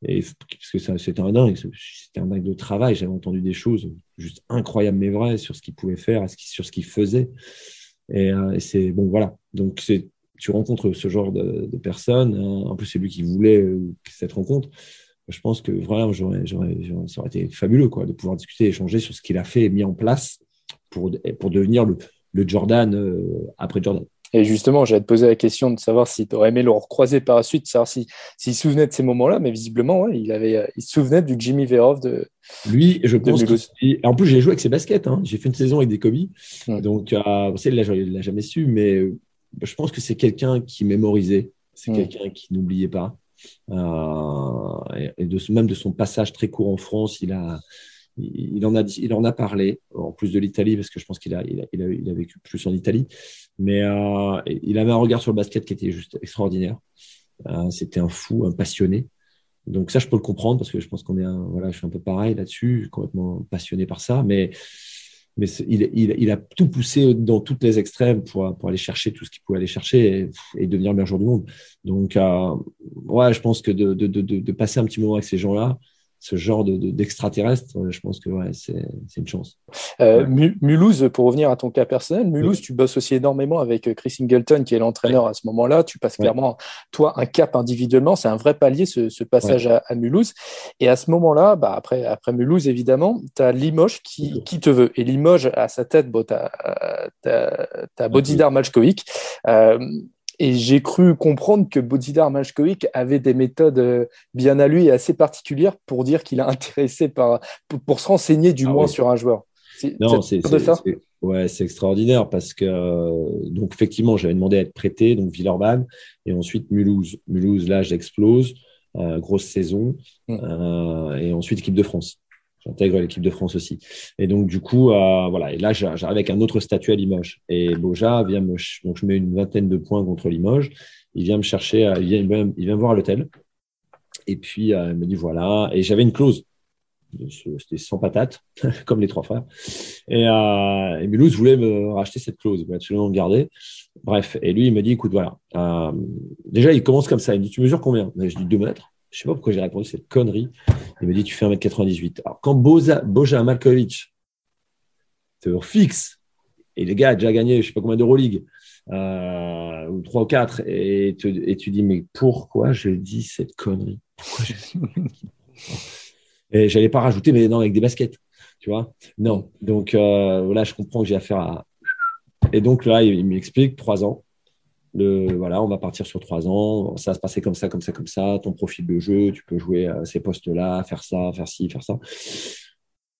et, parce que c'était un dingue, c'était un dingue de travail. J'avais entendu des choses juste incroyables mais vraies sur ce qu'il pouvait faire, sur ce qu'il faisait. Et, euh, et c'est bon, voilà. Donc c'est, tu rencontres ce genre de, personnes. Hein. En plus, c'est lui qui voulait euh, cette rencontre. Je pense que vraiment, ça aurait été fabuleux de pouvoir discuter, échanger sur ce qu'il a fait et mis en place pour, pour devenir le, le Jordan euh, après Jordan. Et justement, j'allais te poser la question de savoir si tu aurais aimé le recroiser par la suite, savoir s'il si, se souvenait de ces moments-là, mais visiblement, ouais, il, avait, euh, il se souvenait du Jimmy Verov de. Lui, je pense. En plus, j'ai joué avec ses baskets. Hein. J'ai fait une saison avec des Kobe. Donc, euh, il ne l'a jamais su, mais euh, je pense que c'est quelqu'un qui mémorisait. C'est quelqu'un qui n'oubliait pas. Euh, et de, même de son passage très court en France, il a, il en a, il en a parlé, en plus de l'Italie, parce que je pense qu'il a, il a, vécu plus en Italie. Mais euh, il avait un regard sur le basket qui était juste extraordinaire. Euh, C'était un fou, un passionné. Donc ça, je peux le comprendre parce que je pense qu'on est, un, voilà, je suis un peu pareil là-dessus, complètement passionné par ça. Mais mais il, il, a tout poussé dans toutes les extrêmes pour, pour aller chercher tout ce qu'il pouvait aller chercher et, devenir le meilleur joueur du monde. Donc, euh, ouais, je pense que de, de, passer un petit moment avec ces gens-là, ce genre d'extraterrestre, de, je pense que ouais, c'est une chance. Euh, Mulhouse, pour revenir à ton cas personnel, Mulhouse, tu bosses aussi énormément avec euh, Chris Singleton, qui est l'entraîneur à ce moment-là. Tu passes clairement, toi, un cap individuellement. C'est un vrai palier, ce, ce passage à, à, Mulhouse. Et à ce moment-là, bah, après, après Mulhouse, évidemment, tu as Limoges qui, qui, te veut. Et Limoges, à sa tête, bon, tu as, as, as Bodidar Majkovic. Euh, et j'ai cru comprendre que Bodidar Majkovic avait des méthodes euh, bien à lui et assez particulières pour dire qu'il a intéressé par, pour, se renseigner du ah moins sur un joueur. Non, c'est ouais, c'est extraordinaire parce que euh, donc effectivement j'avais demandé à être prêté donc Villeurbanne et ensuite Mulhouse. Mulhouse là j'explose, euh, grosse saison mm. et ensuite équipe de France. J'intègre l'équipe de France aussi. Et donc, du coup, euh, voilà. Et là, j'arrive avec un autre statut à Limoges. Et Boja vient me. Donc, je mets une vingtaine de points contre Limoges. Il vient me chercher, il vient, il vient voir à l'hôtel. Et puis, euh, il me dit voilà. Et j'avais une clause. C'était sans patate, comme les trois frères. Et, euh, et Mulhouse voulait me racheter cette clause. Il voulait absolument me garder. Bref. Et lui, il me dit écoute, voilà. Euh, déjà, il commence comme ça. Il me dit tu mesures combien? Je dis 2 mètres. Je sais pas pourquoi j'ai répondu cette connerie. Il me dit tu fais 1m98. Alors, quand Boza, Boja Malkovich te fixe, et les gars a déjà gagné je sais pas combien d'Euroleague, euh, ou 3 ou 4, et, et tu dis mais pourquoi je dis cette connerie? Pourquoi je... Et j'allais pas rajouter, mais non, avec des baskets, tu vois? Non. Donc euh, voilà, je comprends que j'ai affaire à. Et donc là, il, m'explique trois ans. Voilà, on va partir sur trois ans. Ça va se passer comme ça, comme ça, comme ça. Ton profil de jeu, tu peux jouer à ces postes-là, faire ça, faire ci, faire ça.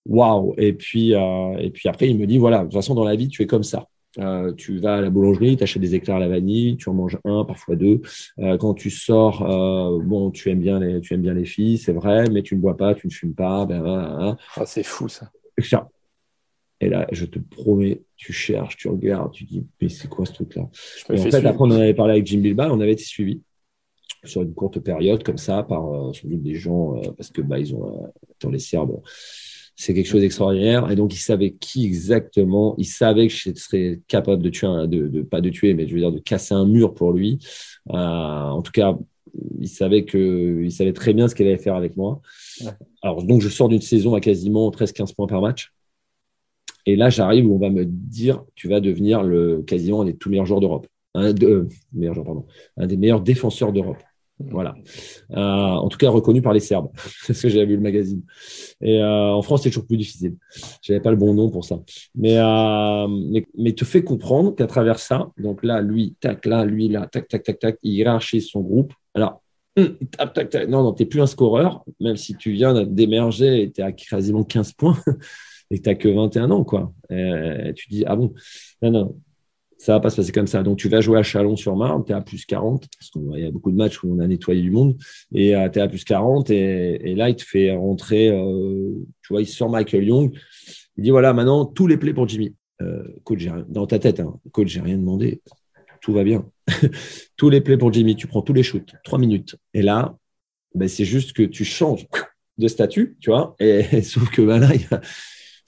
Waouh Et puis, euh, et puis après, il me dit voilà, de toute façon, dans la vie, tu es comme ça. Euh, tu vas à la boulangerie, tu achètes des éclairs à la vanille, tu en manges un, parfois deux. Euh, quand tu sors, euh, bon, tu aimes bien les, tu aimes bien les filles, c'est vrai, mais tu ne bois pas, tu ne fumes pas. Ben, ben, ben. Ah, c'est fou ça. Et là, je te promets, tu cherches, tu regardes, tu dis, mais c'est quoi ce truc-là? En fait, après, on en avait parlé avec Jim Bilba, on avait été suivi sur une courte période comme ça par sans doute des gens parce que bah ils ont dans les Serbes c'est quelque chose d'extraordinaire. Et donc, il savait qui exactement. Il savait que je serais capable de tuer, de, pas de tuer, mais je veux dire de casser un mur pour lui. Euh, en tout cas, il savait que, il savait très bien ce qu'il allait faire avec moi. Alors, donc, je sors d'une saison à quasiment 13-15 points par match. Et là, j'arrive où on va me dire, tu vas devenir le quasiment un des tout meilleurs joueurs d'Europe. Un, de, meilleur pardon, un des meilleurs défenseurs d'Europe. Voilà. Euh, en tout cas, reconnu par les Serbes, parce que j'avais vu le magazine. Et euh, en France, c'est toujours plus difficile. J'avais pas le bon nom pour ça. Mais, euh, mais, mais, te fait comprendre qu'à travers ça, donc là, lui, tac, là, lui, là, tac, tac, tac, tac, il hiérarchise son groupe. Alors, hum, tac, tac, tac. Non, non, t'es plus un scoreur, même si tu viens d'émerger et t'es à quasiment 15 points et que t'as que 21 ans, quoi. Et tu dis, ah bon, non, non, ça va pas se passer comme ça. Donc, tu vas jouer à Chalon-sur-Marne, tu es à plus 40, parce qu'il y a beaucoup de matchs où on a nettoyé du monde, et euh, tu es à plus 40, et, là, il te fait rentrer, euh, tu vois, il sort Michael Young, il dit, voilà, maintenant, tous les plays pour Jimmy. Euh, coach, dans ta tête, hein, coach, j'ai rien demandé, tout va bien. tous les plays pour Jimmy, tu prends tous les shoots, trois minutes. Et là, ben, c'est juste que tu changes de statut, tu vois, et, sauf que ben, là,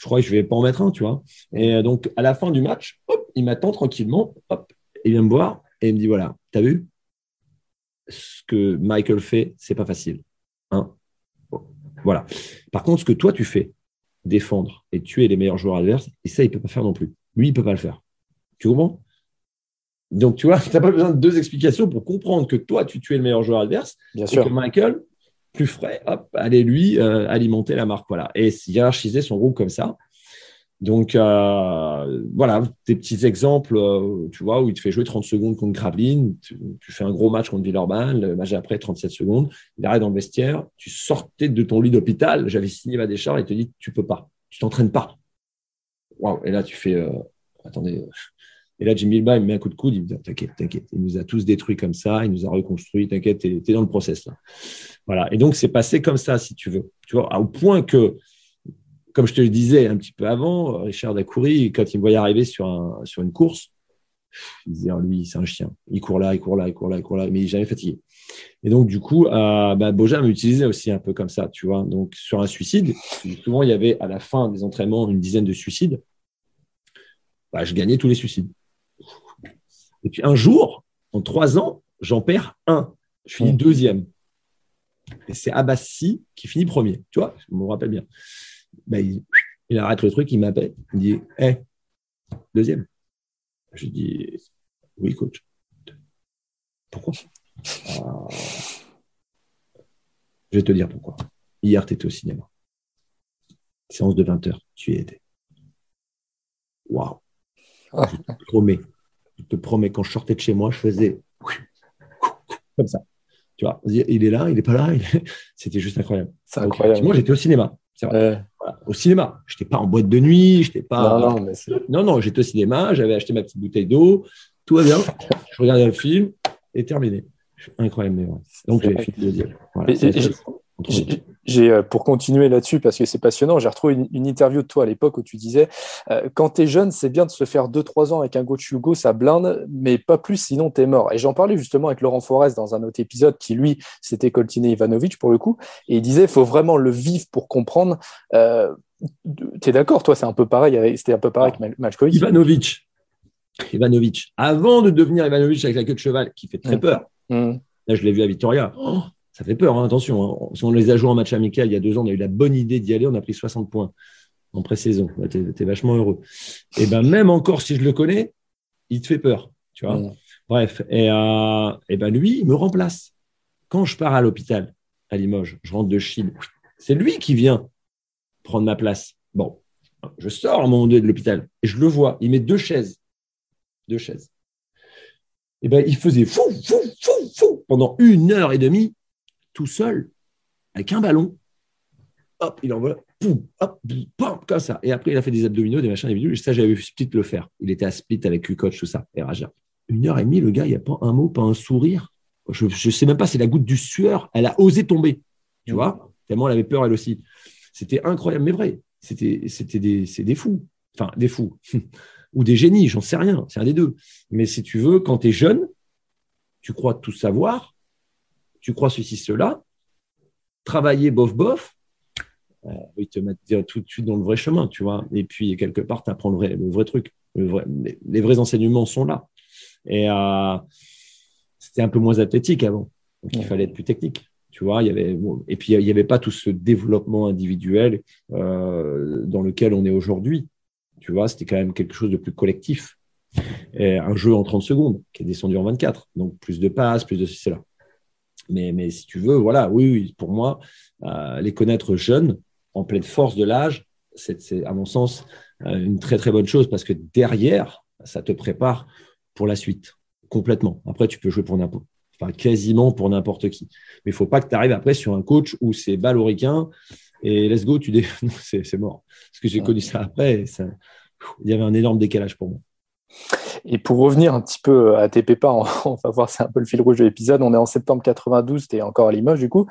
je crois que je vais pas en mettre un, tu vois. Et donc, à la fin du match, hop, il m'attend tranquillement, hop, il vient me voir et il me dit voilà, tu as vu? Ce que Michael fait, c'est pas facile. Hein voilà. Par contre, ce que toi tu fais, défendre et tuer les meilleurs joueurs adverses, et ça, il peut pas faire non plus. Lui, il peut pas le faire. Tu comprends? Donc, tu vois, tu n'as pas besoin de deux explications pour comprendre que toi, tu tues le meilleur joueur adverse, Bien sûr. que Michael, plus frais, hop, allez lui euh, alimenter la marque. Voilà. Et hiérarchiser son groupe comme ça, donc, euh, voilà, des petits exemples, euh, tu vois, où il te fait jouer 30 secondes contre Gravelines, tu, fais un gros match contre Villeurbanne, le match après, 37 secondes, il arrête dans le vestiaire, tu sortais de ton lit d'hôpital, j'avais signé ma décharge, et il te dit, tu peux pas, tu t'entraînes pas. Waouh, et là, tu fais, euh, attendez. Et là, Jimmy Bilba, il me met un coup de coude, il me dit, t'inquiète, t'inquiète, il nous a tous détruits comme ça, il nous a reconstruits, t'inquiète, t'es es dans le process là. Voilà, et donc c'est passé comme ça, si tu veux. Tu vois, au point que comme je te le disais un petit peu avant, Richard Dacoury, quand il me voyait arriver sur, un, sur une course, il disait, oh, lui, c'est un chien. Il court là, il court là, il court là, il court là, mais il n'est jamais fatigué. Et donc, du coup, euh, bah, m'utilisait aussi un peu comme ça, tu vois. Donc, sur un suicide, souvent, il y avait à la fin des entraînements une dizaine de suicides. Bah, je gagnais tous les suicides. Et puis, un jour, en trois ans, j'en perds un. Je finis mmh. deuxième. Et c'est Abbassi qui finit premier. Tu vois, je me rappelle bien. Ben, il, arrête le truc, il m'appelle, il dit Hé, deuxième. Je dis Oui, coach. Pourquoi? Ah. Je vais te dire pourquoi. Hier, tu étais au cinéma. Séance de 20 heures, tu y étais. Waouh. Je te promets, je te promets, quand je sortais de chez moi, je faisais comme ça. Tu vois, il est là, il n'est pas là. C'était juste incroyable. C'est incroyable. Moi, j'étais au cinéma. C'est vrai au cinéma. Je n'étais pas en boîte de nuit, je pas. Non, non, non, non j'étais au cinéma, j'avais acheté ma petite bouteille d'eau, tout va bien. Je regardais le film et terminé. Incroyable, mais Donc j'ai fini le deuxième. J'ai, euh, pour continuer là-dessus, parce que c'est passionnant, j'ai retrouvé une, interview de toi à l'époque où tu disais euh, quand tu es jeune, c'est bien de se faire 2-3 ans avec un coach Hugo, ça blinde, mais pas plus, sinon tu es mort. Et j'en parlais justement avec Laurent Forest dans un autre épisode qui, lui, c'était Coltiné Ivanovic pour le coup, et il disait il faut vraiment le vivre pour comprendre. Euh, tu es d'accord, toi, c'est un peu pareil, c'était un peu pareil avec Malkovic? Ivanovic. Ivanovic. Avant de devenir Ivanovic avec la queue de cheval, qui fait très mmh. peur. Mmh. Là, je l'ai vu à Victoria. Oh, ça fait peur, hein, attention. Hein. Si on les a joués en match amical il y a deux ans, on a eu la bonne idée d'y aller, on a pris 60 points en pré-saison. Tu es, vachement heureux. Et ben même encore si je le connais, il te fait peur. Tu vois Bref, et, euh, et, ben lui, il me remplace. Quand je pars à l'hôpital, à Limoges, je rentre de Chine, c'est lui qui vient prendre ma place. Bon, je sors à un moment donné de l'hôpital et je le vois, il met deux chaises. Deux chaises. Et ben il faisait fou, fou, fou, fou pendant une heure et demie tout seul, avec un ballon. Hop, il envoie, poum, hop, poum, comme ça. Et après, il a fait des abdominaux, des machins, des vidéos. Et ça, j'avais vu Split le faire. Il était à Split avec Q-Coach, tout ça, et Raja. Une heure et demie, le gars, il n'y a pas un mot, pas un sourire. Je ne sais même pas, c'est la goutte du sueur. Elle a osé tomber, tu vois, tellement elle avait peur, elle aussi. C'était incroyable, mais vrai. C'était, c'était des, des fous. Enfin, des fous. Ou des génies, j'en sais rien. C'est un des deux. Mais si tu veux, quand tu es jeune, tu crois tout savoir, tu crois ceci, cela, travailler bof, bof, euh, ils te mettent tout de suite dans le vrai chemin, tu vois. Et puis, quelque part, tu apprends le vrai, le vrai truc. les, vrais enseignements sont là. Et euh, c'était un peu moins athlétique avant. Donc, il fallait être plus technique. Tu vois, il y avait, et puis, il n'y avait pas tout ce développement individuel euh, dans lequel on est aujourd'hui. Tu vois, c'était quand même quelque chose de plus collectif. Et un jeu en 30 secondes qui est descendu en 24. Donc, plus de passes, plus de ceci, cela. Mais, mais si tu veux, voilà, oui, pour moi, euh, les connaître jeunes, en pleine force de l'âge, c'est, à mon sens, euh, une très, très bonne chose parce que derrière, ça te prépare pour la suite, complètement. Après, tu peux jouer pour n'importe enfin quasiment pour n'importe qui. Mais il faut pas que tu arrives après sur un coach où c'est au et let's go, tu dé... c'est, mort. Parce que j'ai connu ça après, ça... il y avait un énorme décalage pour moi. Et pour revenir un petit peu à tes pépins, on va voir, c'est un peu le fil rouge de l'épisode. On est en septembre 92, tu es encore à Limoges du coup.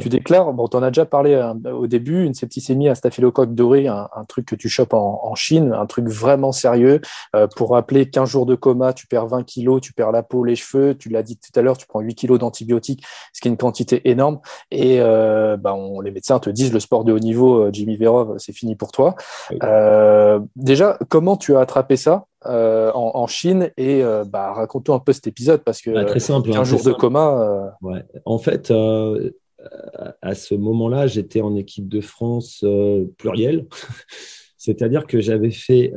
Tu déclares, bon, tu en as déjà parlé euh, au début, une septicémie à staphylocoque doré, un, truc que tu chopes en, Chine, un truc vraiment sérieux. Euh, pour rappeler, 15 jours de coma, tu perds 20 kilos, tu perds la peau, les cheveux, tu l'as dit tout à l'heure, tu prends 8 kilos d'antibiotiques, ce qui est une quantité énorme. Et euh, bah, on, les médecins te disent le sport de haut niveau, Jimmy Verov, c'est fini pour toi. déjà, comment tu as attrapé ça? Euh, en, Chine et euh, bah, raconte un peu cet épisode parce que bah, très simple, un hein, jour de coma. Euh, ouais. En fait, à ce moment-là, j'étais en équipe de France plurielle, c'est-à-dire que j'avais fait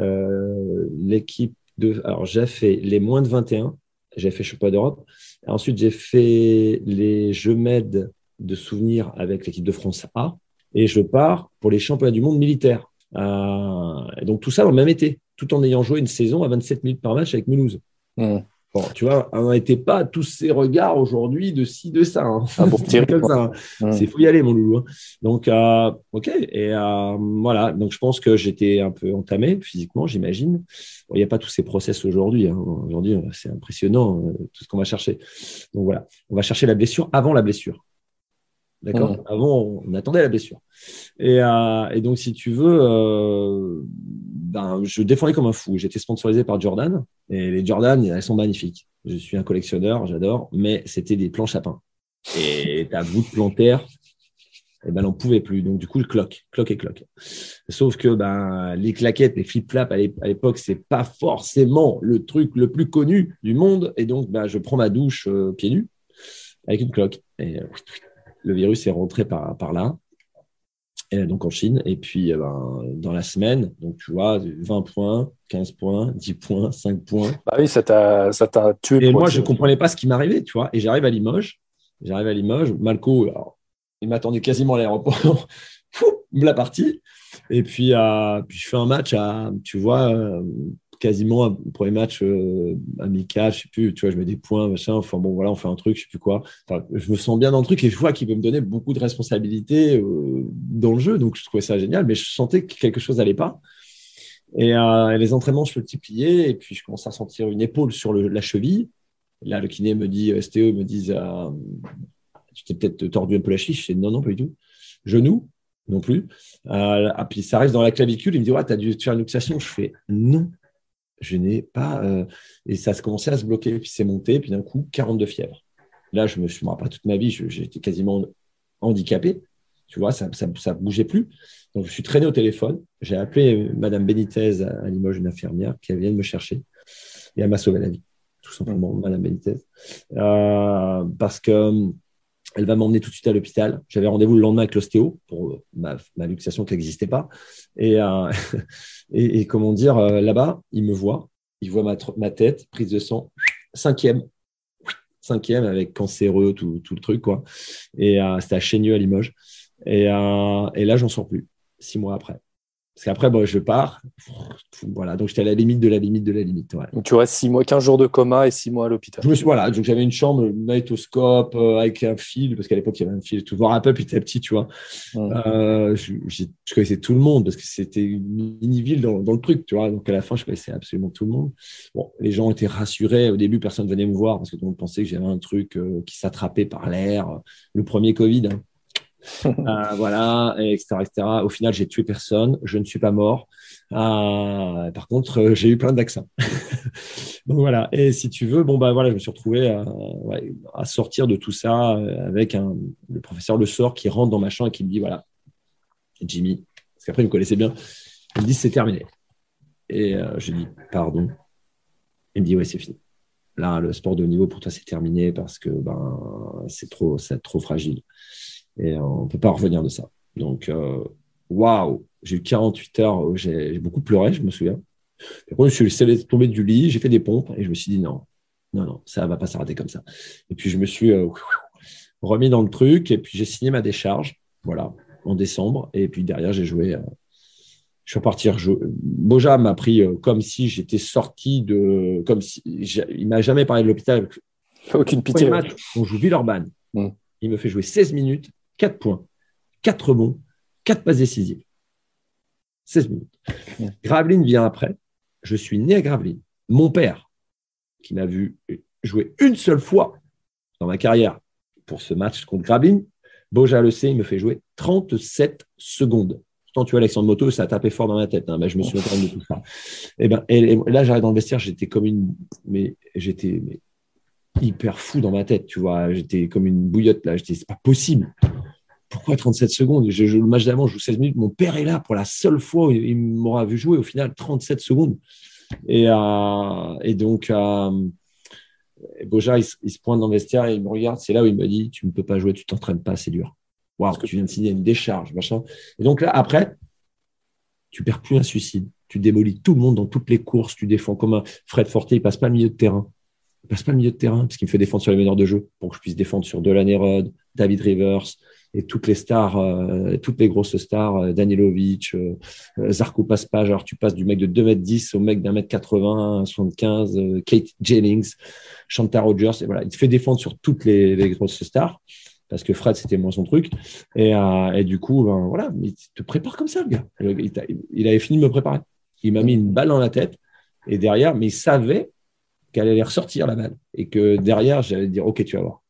l'équipe de. Alors, j'ai fait les moins de 21, j'ai fait championnat d'Europe. Ensuite, j'ai fait les Jeux Med de souvenirs avec l'équipe de France A et je pars pour les championnats du monde militaire. donc tout ça dans le même été tout en ayant joué une saison à 27 minutes par match avec Mulhouse. Hmm. Bon, tu vois, on n'était pas tous ces regards aujourd'hui de ci, de ça. Hein. Ah, comme ça. Hein. Hmm. C'est faut y aller, mon loulou. Hein. Donc, euh, ok. Et euh, voilà. Donc, je pense que j'étais un peu entamé physiquement, j'imagine. Il n'y a pas tous ces process aujourd'hui. Aujourd'hui, c'est impressionnant euh, tout ce qu'on va chercher. Donc voilà, on va chercher la blessure avant la blessure. D'accord. Avant, on attendait la blessure. Et, et, donc, si tu veux, ben, je défendais comme un fou. J'étais sponsorisé par Jordan et les Jordan, elles sont magnifiques. Je suis un collectionneur, j'adore, mais c'était des planches à pain. Et ta voûte plantaire, eh ben, on pouvait plus. Donc, du coup, le cloque, cloque et cloque. Sauf que ben, les claquettes, les flip-flaps à l'époque, c'est pas forcément le truc le plus connu du monde. Et donc, ben, je prends ma douche euh, pieds nus avec une cloque. Et euh, le virus est rentré par, par là donc en Chine. Et puis, eh ben, dans la semaine, donc tu vois, 20 points, 15 points, 10 points, 5 points. Bah oui, ça t'a tué. Et moi, je ne comprenais pas ce qui m'arrivait, tu vois. Et j'arrive à Limoges. J'arrive à Limoges. Malco, il m'attendait quasiment à l'aéroport. la partie. Et puis, euh, puis, je fais un match à, tu vois, euh, quasiment un premier match euh, amical, je sais plus, tu vois, je mets des points, machin, enfin bon, voilà, on fait un truc, je sais plus quoi. Enfin, je me sens bien dans le truc et je vois qu'il peut me donner beaucoup de responsabilités euh, dans le jeu, donc je trouvais ça génial, mais je sentais que quelque chose n'allait pas. Et, euh, les entraînements, je pliais et puis je commence à sentir une épaule sur la cheville. Là, le kiné me dit, STO me dit, tu t'es peut-être tordu un peu la chiche. Je dis non, non, pas du tout. Genou, non plus. Euh, ah, puis ça reste dans la clavicule. Il me dit Ouais, tu as dû faire une luxation. Je fais Non, je n'ai pas. Euh, et ça a commencé à se bloquer. Puis c'est monté. Puis d'un coup, 42 fièvres. Là, je me suis pas toute ma vie. J'étais quasiment handicapé. Tu vois, ça ne bougeait plus. Donc, je suis traîné au téléphone. J'ai appelé Madame Benitez à Limoges, une infirmière, qui vient de me chercher. Et elle m'a sauvé la vie, tout simplement, Madame Benitez. Euh, parce que elle va m'emmener tout de suite à l'hôpital. J'avais rendez-vous le lendemain avec l'ostéo pour ma, ma luxation qui n'existait pas. Et, euh, comment dire, euh, là-bas, il me voit, il voit ma, tête, prise de sang, cinquième, cinquième avec cancéreux, tout, le truc, quoi. Et euh, c'était à Chaigneux, à Limoges. Et, euh, et là, j'en sors plus, six mois après. Parce qu'après, bon, je pars. Voilà, donc j'étais à la limite de la limite de la limite. Donc tu restes 6 mois, 15 jours de coma et 6 mois à l'hôpital. Voilà, donc j'avais une chambre, magnétoscope, euh, avec un fil, parce qu'à l'époque, il y avait un fil, tout voir un peu petit à petit, tu vois. Euh, je, je, connaissais tout le monde, parce que c'était une mini-ville dans, dans, le truc, tu vois. Donc à la fin, je connaissais absolument tout le monde. Bon, les gens étaient rassurés. Au début, personne ne venait me voir, parce que tout le monde pensait que j'avais un truc euh, qui s'attrapait par l'air. Le premier Covid, hein. Euh, voilà, etc., etc. Au final, j'ai tué personne, je ne suis pas mort. Euh, par contre, euh, j'ai eu plein d'accents. Donc voilà. Et si tu veux, bon bah voilà, je me suis retrouvé à, à sortir de tout ça avec un, le professeur Le Sort qui rentre dans ma chambre et qui me dit voilà, Jimmy, parce qu'après il me connaissait bien, il me dit c'est terminé. Et je dis pardon. Il me dit ouais c'est fini. Là, le sport de haut niveau pour toi c'est terminé parce que ben c'est trop, c'est trop fragile. Et on ne peut pas revenir de ça. Donc, euh, waouh, j'ai eu 48 heures où j'ai beaucoup pleuré, je me souviens. Après, je suis tombé du lit, j'ai fait des pompes et je me suis dit non, non, non, ça ne va pas s'arrêter comme ça. Et puis, je me suis euh, remis dans le truc et puis j'ai signé ma décharge, voilà, en décembre. Et puis derrière, j'ai joué. Euh, je suis reparti. Boja m'a pris comme si j'étais sorti de. Comme si, il m'a jamais parlé de l'hôpital. Aucune pitié. on joue Villeurbanne. Mm. Il me fait jouer 16 minutes. 4 points, 4 bons, 4 passes décisives. 16 minutes. Graveline vient après. Je suis né à Graveline. Mon père, qui m'a vu jouer une seule fois dans ma carrière pour ce match contre Graveline, Boja le sait, il me fait jouer 37 secondes. Pourtant, tu vois, Alexandre Moto, ça a tapé fort dans la tête. Hein. Ben, je me souviens quand même de tout ça. Et, ben, et, là, j'arrive dans le vestiaire, j'étais comme une. Mais j'étais hyper fou dans ma tête, tu vois. J'étais comme une bouillotte là. J'étais, c'est pas possible pourquoi 37 secondes? Je, Le match d'avant, je joue 16 minutes. Mon père est là pour la seule fois où il m'aura vu jouer. Au final, 37 secondes. Et, euh, et donc, euh, Boja, il, se pointe dans le vestiaire et il me regarde. C'est là où il me dit Tu ne peux pas jouer, tu t'entraînes pas, c'est dur. Waouh, tu viens de signer une décharge, machin. Et donc là, après, tu perds plus un suicide. Tu démolis tout le monde dans toutes les courses. Tu défends comme un Fred Fortier, il passe pas le milieu de terrain. Il passe pas le milieu de terrain parce qu'il me fait défendre sur les meneurs de jeu pour que je puisse défendre sur Delaney Rod, David Rivers, et toutes les stars, euh, toutes les grosses stars, euh, Danilovic, euh, Zarko Paspage, alors tu passes du mec de 2m10 au mec d'un mètre 80, 75, Kate Jennings, Shanta Rogers, voilà, il te fait défendre sur toutes les, grosses stars parce que Fred c'était moins son truc. Et, et du coup ben, voilà il te prépare comme ça le gars. Il, il avait fini de me préparer. Il m'a mis une balle dans la tête et derrière mais il savait qu'elle allait ressortir la balle et que derrière j'allais dire ok tu vas voir.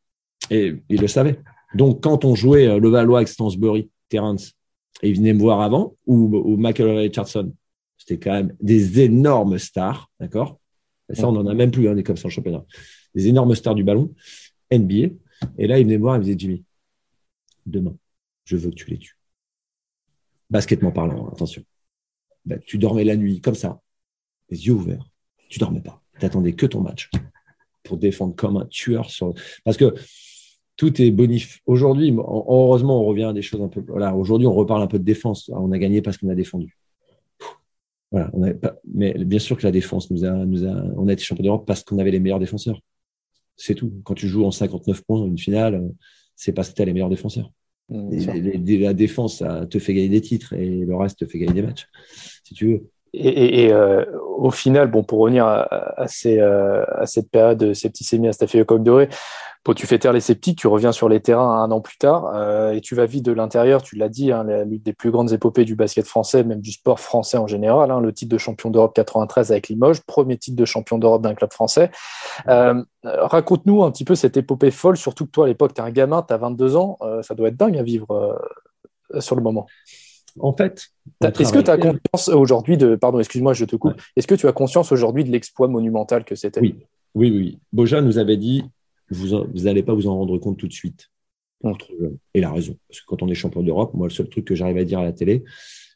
Et il le savait donc, quand on jouait euh, le Valois avec Stansbury, Terence, et il venait me voir avant, ou, ou Michael Richardson, c'était quand même des énormes stars, d'accord? Ça, on n'en a même plus, hein, des comme ça en championnat. Des énormes stars du ballon, NBA. Et là, il venait me voir, il me disait, Jimmy, demain, je veux que tu les tues. Basketement parlant, hein, attention. Ben, tu dormais la nuit comme ça, les yeux ouverts. Tu dormais pas. Tu attendais que ton match pour défendre comme un tueur. Sur... Parce que tout est bonif. Aujourd'hui, heureusement, on revient à des choses un peu. Voilà, aujourd'hui, on reparle un peu de défense. On a gagné parce qu'on a défendu. Voilà, on pas, mais bien sûr que la défense nous a, nous a, on a été champion d'Europe parce qu'on avait les meilleurs défenseurs. C'est tout. Quand tu joues en 59 points une finale, c'est parce que tu as les meilleurs défenseurs. Mmh, la défense, ça te fait gagner des titres et le reste te fait gagner des matchs, si tu veux. Et, euh, au final, bon, pour revenir à, ces, euh, à cette période de septicémie à staphylocoque doré, Bon, tu fais taire les sceptiques, tu reviens sur les terrains un an plus tard euh, et tu vas vite de l'intérieur. Tu l'as dit, hein, l'une des plus grandes épopées du basket français, même du sport français en général. Hein, le titre de champion d'Europe 93 avec Limoges, premier titre de champion d'Europe d'un club français. Euh, raconte-nous un petit peu cette épopée folle, surtout que toi à l'époque, tu es un gamin, tu as 22 ans. Euh, ça doit être dingue à vivre sur le moment En fait, est-ce que tu as conscience aujourd'hui de. Pardon, excuse-moi, je te coupe. Est-ce que tu as conscience aujourd'hui de l'exploit monumental que c'était? Oui. oui, oui, Boja nous avait dit vous n'allez pas vous en rendre compte tout de suite. Et il a raison. Parce que quand on est champion d'Europe, moi, le seul truc que j'arrive à dire à la télé,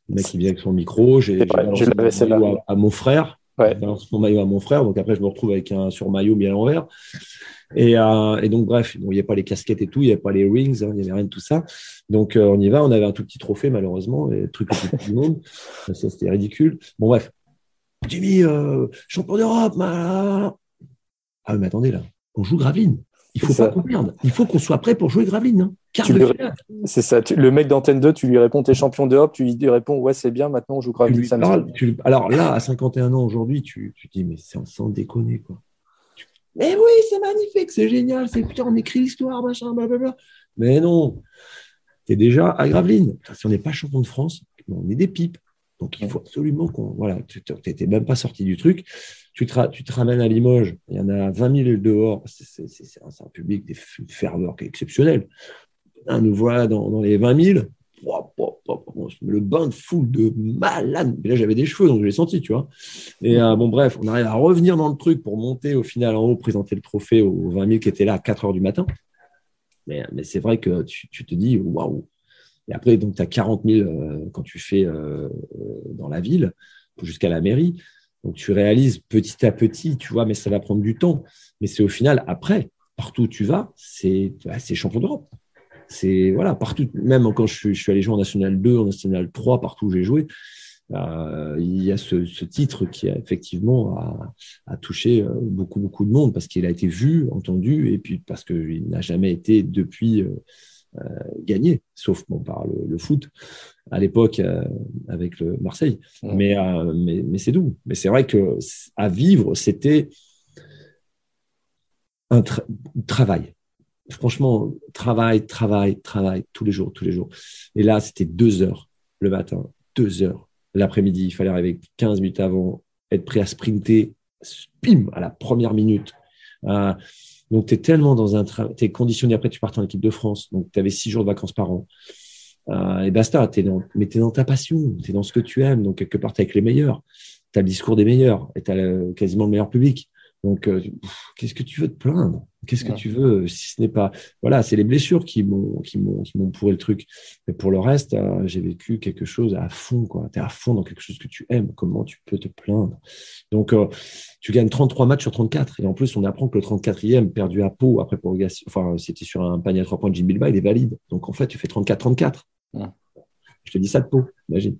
le mec qui vient avec son micro, j'ai à, à mon frère. Ouais. mon maillot à mon frère, donc après je me retrouve avec un sur maillot bien à l'envers. Et, euh, et, donc bref, il n'y avait pas les casquettes et tout, il n'y avait pas les rings, hein, il n'y avait rien de tout ça. Donc euh, on y va, on avait un tout petit trophée malheureusement, et le truc le plus du monde, ça c'était ridicule. Bon bref, Jimmy, euh, champion d'Europe, ah mais attendez là, on joue Graveline. Il faut pas qu'on perde. Il faut qu'on soit prêt pour jouer Graveline. Hein. C'est ça. le mec d'Antenne 2, tu lui réponds, t'es champion d'Europe, tu lui réponds, ouais, c'est bien, maintenant on joue Graveline. alors là, à 51 ans aujourd'hui, tu, tu dis, mais c'est sans déconner, quoi. Mais oui, c'est magnifique, c'est génial, c'est putain, on écrit l'histoire, machin, blablabla. Mais non, tu es déjà à Gravelines. Si on n'est pas champion de France, on est des pipes. Donc il faut absolument qu'on. Voilà, tu n'étais même pas sorti du truc. Tu te, tu ramènes à Limoges, il y en a 20 000 dehors. C'est un, public des ferveurs qui est exceptionnel. nous voilà dans, les 20 000 le bain de foule de malade. Là, j'avais des cheveux, donc je l'ai senti, tu vois. Et euh, bon, bref, on arrive à revenir dans le truc pour monter au final en haut, présenter le trophée aux 20 000 qui étaient là à 4 heures du matin. Mais, mais c'est vrai que tu, te dis, waouh. Et après, donc, tu as 40 000 quand tu fais euh, dans la ville, jusqu'à la mairie. Donc, tu réalises petit à petit, tu vois, mais ça va prendre du temps. Mais c'est au final, après, partout où tu vas, c'est champion d'Europe c'est voilà, partout, même quand je suis, allé jouer en National 2, en National 3, partout où j'ai joué, euh, il y a ce, titre qui effectivement a, touché euh, beaucoup beaucoup de monde parce qu'il a été vu, entendu, et puis parce qu'il n'a jamais été depuis euh, gagné, sauf bon, par le, foot à l'époque avec le Marseille. Mais, mais, mais c'est doux. Mais c'est vrai que à vivre, c'était un travail franchement, travail, travail, travail, tous les jours, tous les jours. Et là, c'était deux heures le matin, deux heures l'après-midi. Il fallait arriver 15 minutes avant, être prêt à sprinter, à la première minute. Euh, donc, tu es tellement dans un travail, tu es conditionné. Après, tu partais en équipe de France. Donc, tu avais six jours de vacances par an. Euh, et basta, mais tu es dans ta passion, tu es dans ce que tu aimes. Donc, quelque part, tu avec les meilleurs. Tu as le discours des meilleurs et tu as quasiment le meilleur public. Donc, euh, qu'est-ce que tu veux te plaindre? Qu'est-ce que tu veux si ce n'est pas Voilà, c'est les blessures qui m'ont qui m'ont qui m'ont pourri le truc. Mais pour le reste, euh, j'ai vécu quelque chose à fond quoi. Tu es à fond dans quelque chose que tu aimes. Comment tu peux te plaindre? Donc, euh, tu gagnes 33 matchs sur 34 et en plus, on apprend que le 34e perdu à Pau après prorogation, enfin, c'était sur un panier à 3 points de Jim Bilba, il est valide. Donc en fait, tu fais 34-34. Je te dis ça de Pau, imagine.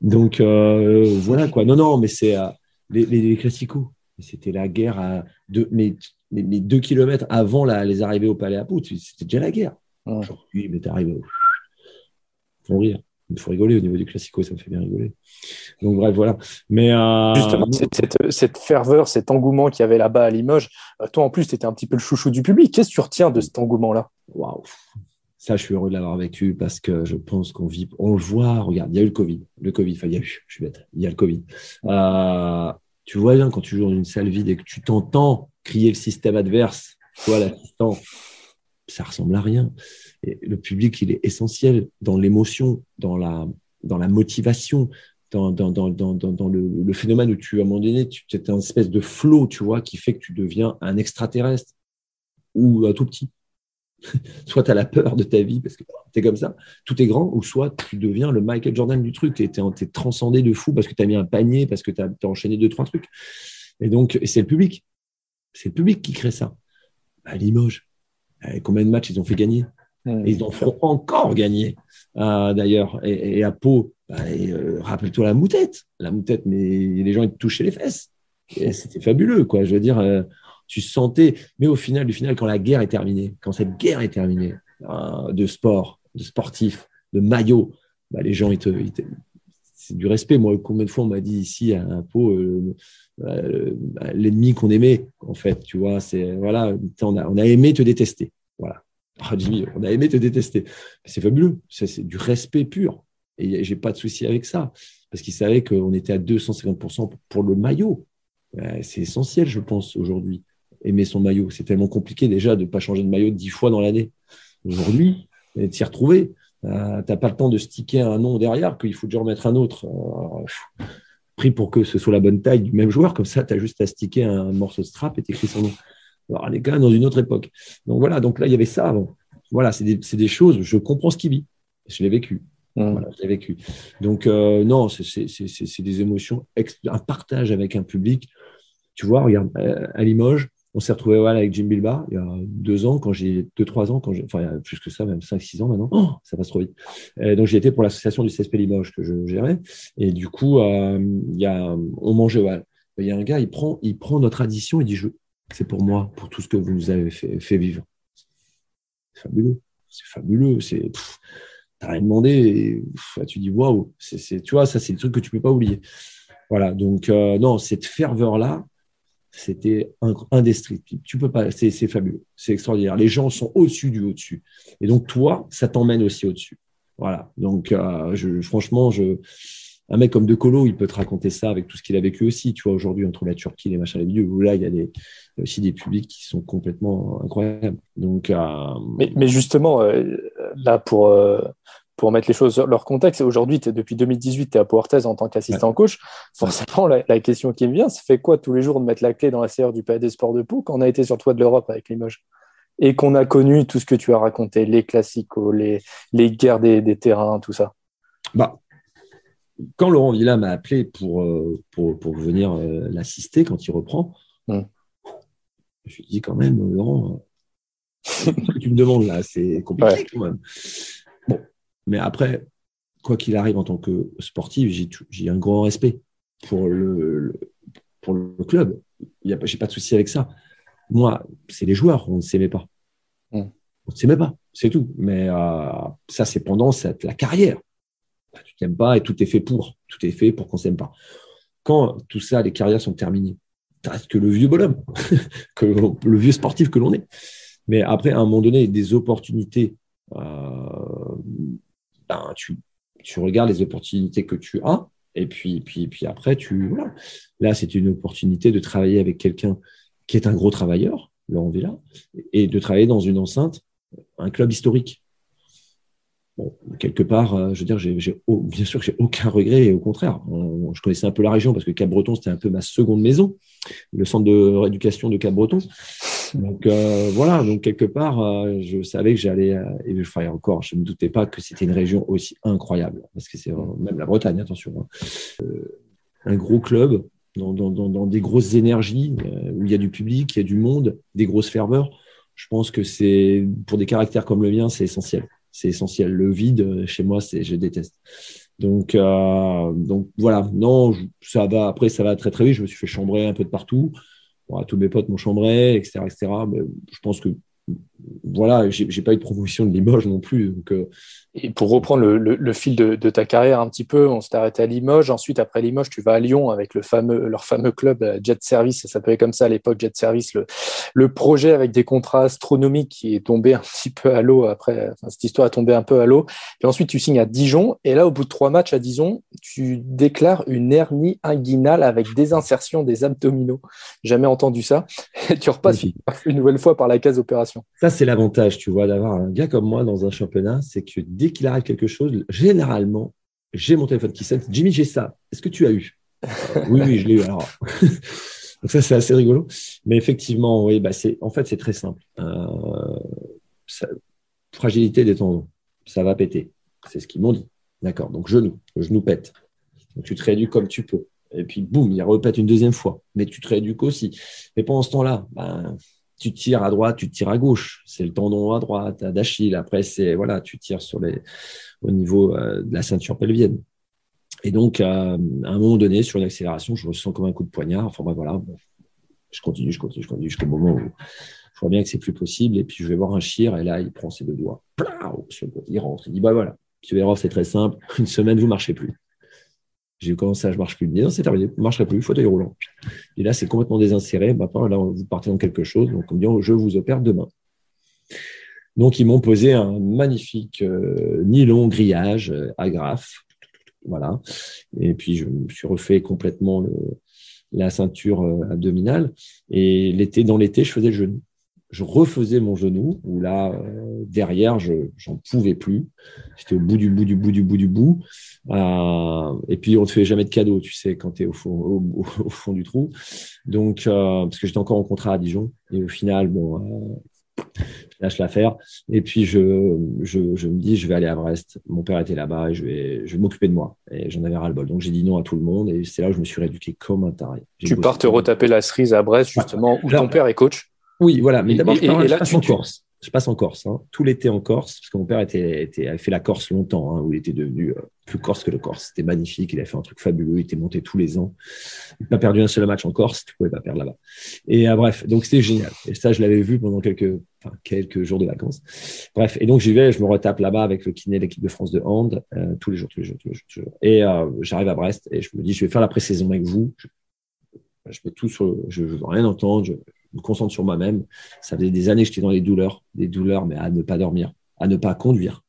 Donc voilà quoi. Non non, mais c'est les, les, les classicos c'était la guerre à deux, mais, mais, deux kilomètres avant les arrivées au palais à Pout. C'était déjà la guerre. Aujourd'hui, mais t'arrives. Faut rire. Il faut rigoler au niveau du classico, ça me fait bien rigoler. Donc bref, voilà. Mais euh, justement, cette, ferveur, cet engouement qu'il y avait là-bas à Limoges, euh, toi en plus, tu étais un petit peu le chouchou du public. Qu'est-ce que tu retiens de cet engouement-là? Waouh ça, je suis heureux de l'avoir vécu parce que je pense qu'on vit, on le voit. Regarde, il y a eu le Covid, le Covid. Enfin, il y a eu, je suis bête, il y a le Covid. Euh, tu vois bien quand tu joues dans une salle vide et que tu t'entends crier le système adverse, toi l'assistant, ça ressemble à rien. Et le public, il est essentiel dans l'émotion, dans la, dans la motivation, dans, dans, dans, dans le, phénomène où tu, à un moment donné, tu es un espèce de flow, tu vois, qui fait que tu deviens un extraterrestre ou un tout petit. soit tu as la peur de ta vie parce que tu es comme ça, tout est grand, ou soit tu deviens le Michael Jordan du truc, tu es, transcendé de fou parce que tu as mis un panier, parce que tu as, enchaîné deux, trois trucs. Et donc, c'est le public. C'est le public qui crée ça. À Limoges, euh, combien de matchs ils ont fait gagner? Et Ils en feront encore gagner, euh, d'ailleurs. Et, à Pau, bah, euh, rappelle-toi la moutette. La moutette, mais les gens, ils te touchaient les fesses. C'était fabuleux, quoi. Je veux dire, tu sentais, mais au final, du final, quand la guerre est terminée, quand cette guerre est terminée, euh, de sport, de sportif, de maillot, bah, les gens, c'est du respect. Moi, combien de fois on m'a dit ici à un pot euh, euh, l'ennemi qu'on aimait, en fait, tu vois, c'est voilà, on a, on a aimé te détester, voilà. Ah, on a aimé te détester. C'est fabuleux, c'est du respect pur. Et j'ai pas de souci avec ça, parce qu'ils savaient qu'on était à 250% pour le maillot. C'est essentiel, je pense, aujourd'hui aimer son maillot. C'est tellement compliqué déjà de ne pas changer de maillot dix fois dans l'année. Aujourd'hui, de s'y retrouver, Euh, tu n'as pas le temps de sticker un nom derrière, qu'il faut déjà remettre un autre. pris pour que ce soit la bonne taille du même joueur, comme ça, tu as juste à sticker un morceau de strap et t'écris son nom. Alors, les gars, dans une autre époque. Donc voilà, donc là, il y avait ça avant. Voilà, c'est des, des, choses, je comprends ce qu'il vit. Je l'ai vécu. Mmh. Voilà, je l'ai vécu. Donc, euh, non, c'est des émotions, un partage avec un public. Tu vois, regarde, euh, à Limoges, on s'est retrouvé voilà, avec Jim Bilba il y a deux ans, quand j'ai deux, trois ans, quand enfin, plus que ça, même cinq, six ans maintenant. Oh, ça passe trop vite. donc, j'y étais pour l'association du CSP Limoges que je gérais. Et du coup, euh, il y a, on mangeait, voilà. Il y a un gars, il prend, il prend notre addition et dit je, c'est pour moi, pour tout ce que vous nous avez fait, fait vivre. C'est fabuleux. C'est fabuleux. C'est, t'as rien demandé. Et, tu dis waouh. C'est, tu vois, ça, c'est le truc que tu peux pas oublier. Voilà. Donc, euh, non, cette ferveur-là, c'était indestructible. Tu peux pas, c'est, fabuleux. C'est extraordinaire. Les gens sont au-dessus du au-dessus. Et donc, toi, ça t'emmène aussi au-dessus. Voilà. Donc, euh, je, franchement, je, un mec comme De Colo, il peut te raconter ça avec tout ce qu'il a vécu aussi. Tu vois, aujourd'hui, entre la Turquie, les machins, les milieux, où là, il y, a des, aussi des publics qui sont complètement incroyables. Donc, euh, mais, justement, euh, là, pour, euh, pour mettre les choses dans leur contexte, aujourd'hui, depuis 2018, tu es à Portez en tant qu'assistant coach. Forcément, la, question qui me vient, ça fait quoi tous les jours de mettre la clé dans la serre du PAD Sport de Pau quand on a été sur le toit de l'Europe avec Limoges? Et qu'on a connu tout ce que tu as raconté, les classiques, les, les guerres des, des terrains, tout ça. Bah, quand Laurent Villa m'a appelé pour, euh, pour, pour venir euh, l'assister quand il reprend, je lui ai dit quand même, Laurent, ce que tu me demandes là, c'est compliqué quand même. Mais après, quoi qu'il arrive en tant que sportif, j'ai un grand respect pour le, pour le club. Je n'ai pas de souci avec ça. Moi, c'est les joueurs, on ne s'aimait pas. On ne s'aimait pas, c'est tout. Mais euh, ça, c'est pendant cette, la carrière. Bah, tu t'aimes pas et tout est fait pour. Tout est fait pour qu'on s'aime pas. Quand tout ça, les carrières sont terminées, tu restes que le vieux bonhomme, que le vieux sportif que l'on est. Mais après, à un moment donné, des opportunités, euh, ben, tu, tu regardes les opportunités que tu as, et puis, puis, puis après, tu voilà. Là, c'est une opportunité de travailler avec quelqu'un qui est un gros travailleur, Laurent Villa, et de travailler dans une enceinte, un club historique. Bon, quelque part, euh, je veux dire, j'ai, bien sûr que j'ai aucun regret et au contraire, je connaissais un peu la région parce que Cap-Breton c'était un peu ma seconde maison, le centre de rééducation de Cap-Breton. Donc euh, voilà, donc quelque part, euh, je savais que j'allais et je ferais encore. Je ne me doutais pas que c'était une région aussi incroyable parce que c'est même la Bretagne, attention, hein. un gros club dans, dans, dans, des grosses énergies où il y a du public, il y a du monde, des grosses ferveurs. Je pense que c'est pour des caractères comme le mien, c'est essentiel c'est essentiel. Le vide, euh, chez moi, c'est je déteste. Donc, euh, donc voilà. Non, ça va. Après, ça va très très vite. Je me suis fait chambrer un peu de partout. Tous mes potes m'ont chambré, etc., etc. Mais je pense que voilà, j'ai pas eu de promotion de Limoges non plus. Donc, euh, et pour reprendre le, le, fil de, de, ta carrière un petit peu, on s'est arrêté à Limoges. Ensuite, après Limoges, tu vas à Lyon avec le fameux, leur fameux club euh, Jet Service. Ça s'appelait comme ça à l'époque, Jet Service. Le, le, projet avec des contrats astronomiques qui est tombé un petit peu à l'eau après. Enfin, cette histoire a tombé un peu à l'eau. Puis ensuite, tu signes à Dijon. Et là, au bout de trois matchs à Dijon, tu déclares une hernie inguinale avec désinsertion des abdominaux. Jamais entendu ça. Et tu repasses une nouvelle fois par la case opération. Ça, c'est l'avantage, tu vois, d'avoir un gars comme moi dans un championnat. C'est que dès qu'il arrive quelque chose, généralement, j'ai mon téléphone qui sonne. Jimmy, j'ai ça. Est-ce que tu as eu? Oui, oui, je l'ai eu. Alors. Donc ça, c'est assez rigolo. Mais effectivement, oui, bah c'est, en fait, c'est très simple. Euh, fragilité des tendons, ça va péter. C'est ce qu'ils m'ont dit. D'accord. Donc genou, le genou pète. Donc tu te rééduques comme tu peux. Et puis boum, il repète une deuxième fois. Mais tu te rééduques aussi. Mais pendant ce temps-là, ben, tu tires à droite, tu tires à gauche. C'est le tendon à droite, d'Achille. Après, c'est voilà, tu tires sur les, au niveau euh, de la ceinture pelvienne. Et donc, à un moment donné, sur une accélération, je ressens comme un coup de poignard. Enfin, voilà, je continue, je continue, je continue jusqu'au moment où je vois bien que c'est plus possible. Et puis, je vais voir un chir. Et là, il prend ses deux doigts. Il rentre. Il dit, bah voilà, tu verras, c'est très simple. Une semaine, vous marchez plus. J'ai commencé à je marche plus. Il non, c'est terminé, ne marcherait plus, fauteuil roulant. Et là, c'est complètement désinséré. Maintenant, là, vous partez dans quelque chose. Donc, comme dit, je vous opère demain. Donc, ils m'ont posé un magnifique euh, nylon grillage euh, agrafe. Voilà. Et puis, je me suis refait complètement la ceinture euh, abdominale. Et l'été, dans l'été, je faisais le genou. Je refaisais mon genou, où là, euh, derrière, je j'en pouvais plus. J'étais au bout du bout du bout du bout du bout. Euh, et puis, on ne te fait jamais de cadeau, tu sais, quand tu es au fond, au, au, fond du trou. Donc, euh, parce que j'étais encore en contrat à Dijon. Et au final, bon, euh, je lâche l'affaire. Et puis, je, je, je, me dis, je vais aller à Brest. Mon père était là-bas et je vais, je vais m'occuper de moi. Et j'en avais ras-le-bol. Donc, j'ai dit non à tout le monde. Et c'est là où je me suis rééduqué comme un taré. Tu pars te retaper la cerise à Brest, justement, où ton père est coach oui, voilà. Mais d'abord, je, je, passe en Corse. Je passe en Corse. Hein. Tout l'été en Corse, parce que mon père était, était, avait fait la Corse longtemps, hein, où il était devenu euh, plus Corse que le Corse. C'était magnifique. Il a fait un truc fabuleux. Il était monté tous les ans. Il n'a pas perdu un seul match en Corse. Tu pouvais pas perdre là-bas. Et euh, bref, donc c'était génial. Et ça, je l'avais vu pendant quelques, enfin, quelques jours de vacances. Bref, et donc j'y vais. Je me retape là-bas avec le kiné, l'équipe de France de hand, euh, tous les jours, tous les jours, tous les jours. Tous les jours. Et euh, j'arrive à Brest et je me dis, je vais faire la pré-saison avec vous. Je, je mets tout sur, je, je veux rien entendre. Je, me concentre sur moi-même. Ça faisait des années que j'étais dans les douleurs, des douleurs, mais à ne pas dormir, à ne pas conduire.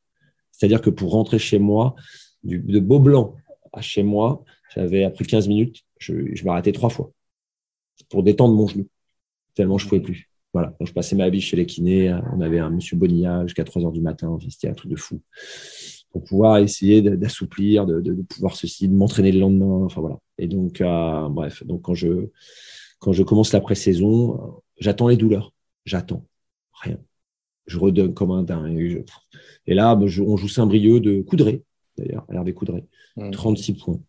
C'est-à-dire que pour rentrer chez moi, de Beaublanc à chez moi, j'avais après 15 minutes, je, m'arrêtais trois fois pour détendre mon genou, tellement je pouvais plus. Voilà, donc je passais ma vie chez les kinés. On avait un monsieur Bonilla jusqu'à 3 heures du matin. C'était un truc de fou. Pour pouvoir essayer d'assouplir, de, pouvoir ceci, de m'entraîner le lendemain. Enfin voilà. Et donc, euh, bref, donc quand je, quand je commence la pré-saison, j'attends les douleurs. J'attends. Rien. Je redonne comme un dingue. Et là, on joue Saint-Brieuc de Coudray, d'ailleurs, Hervé Coudray. 36 mmh. points.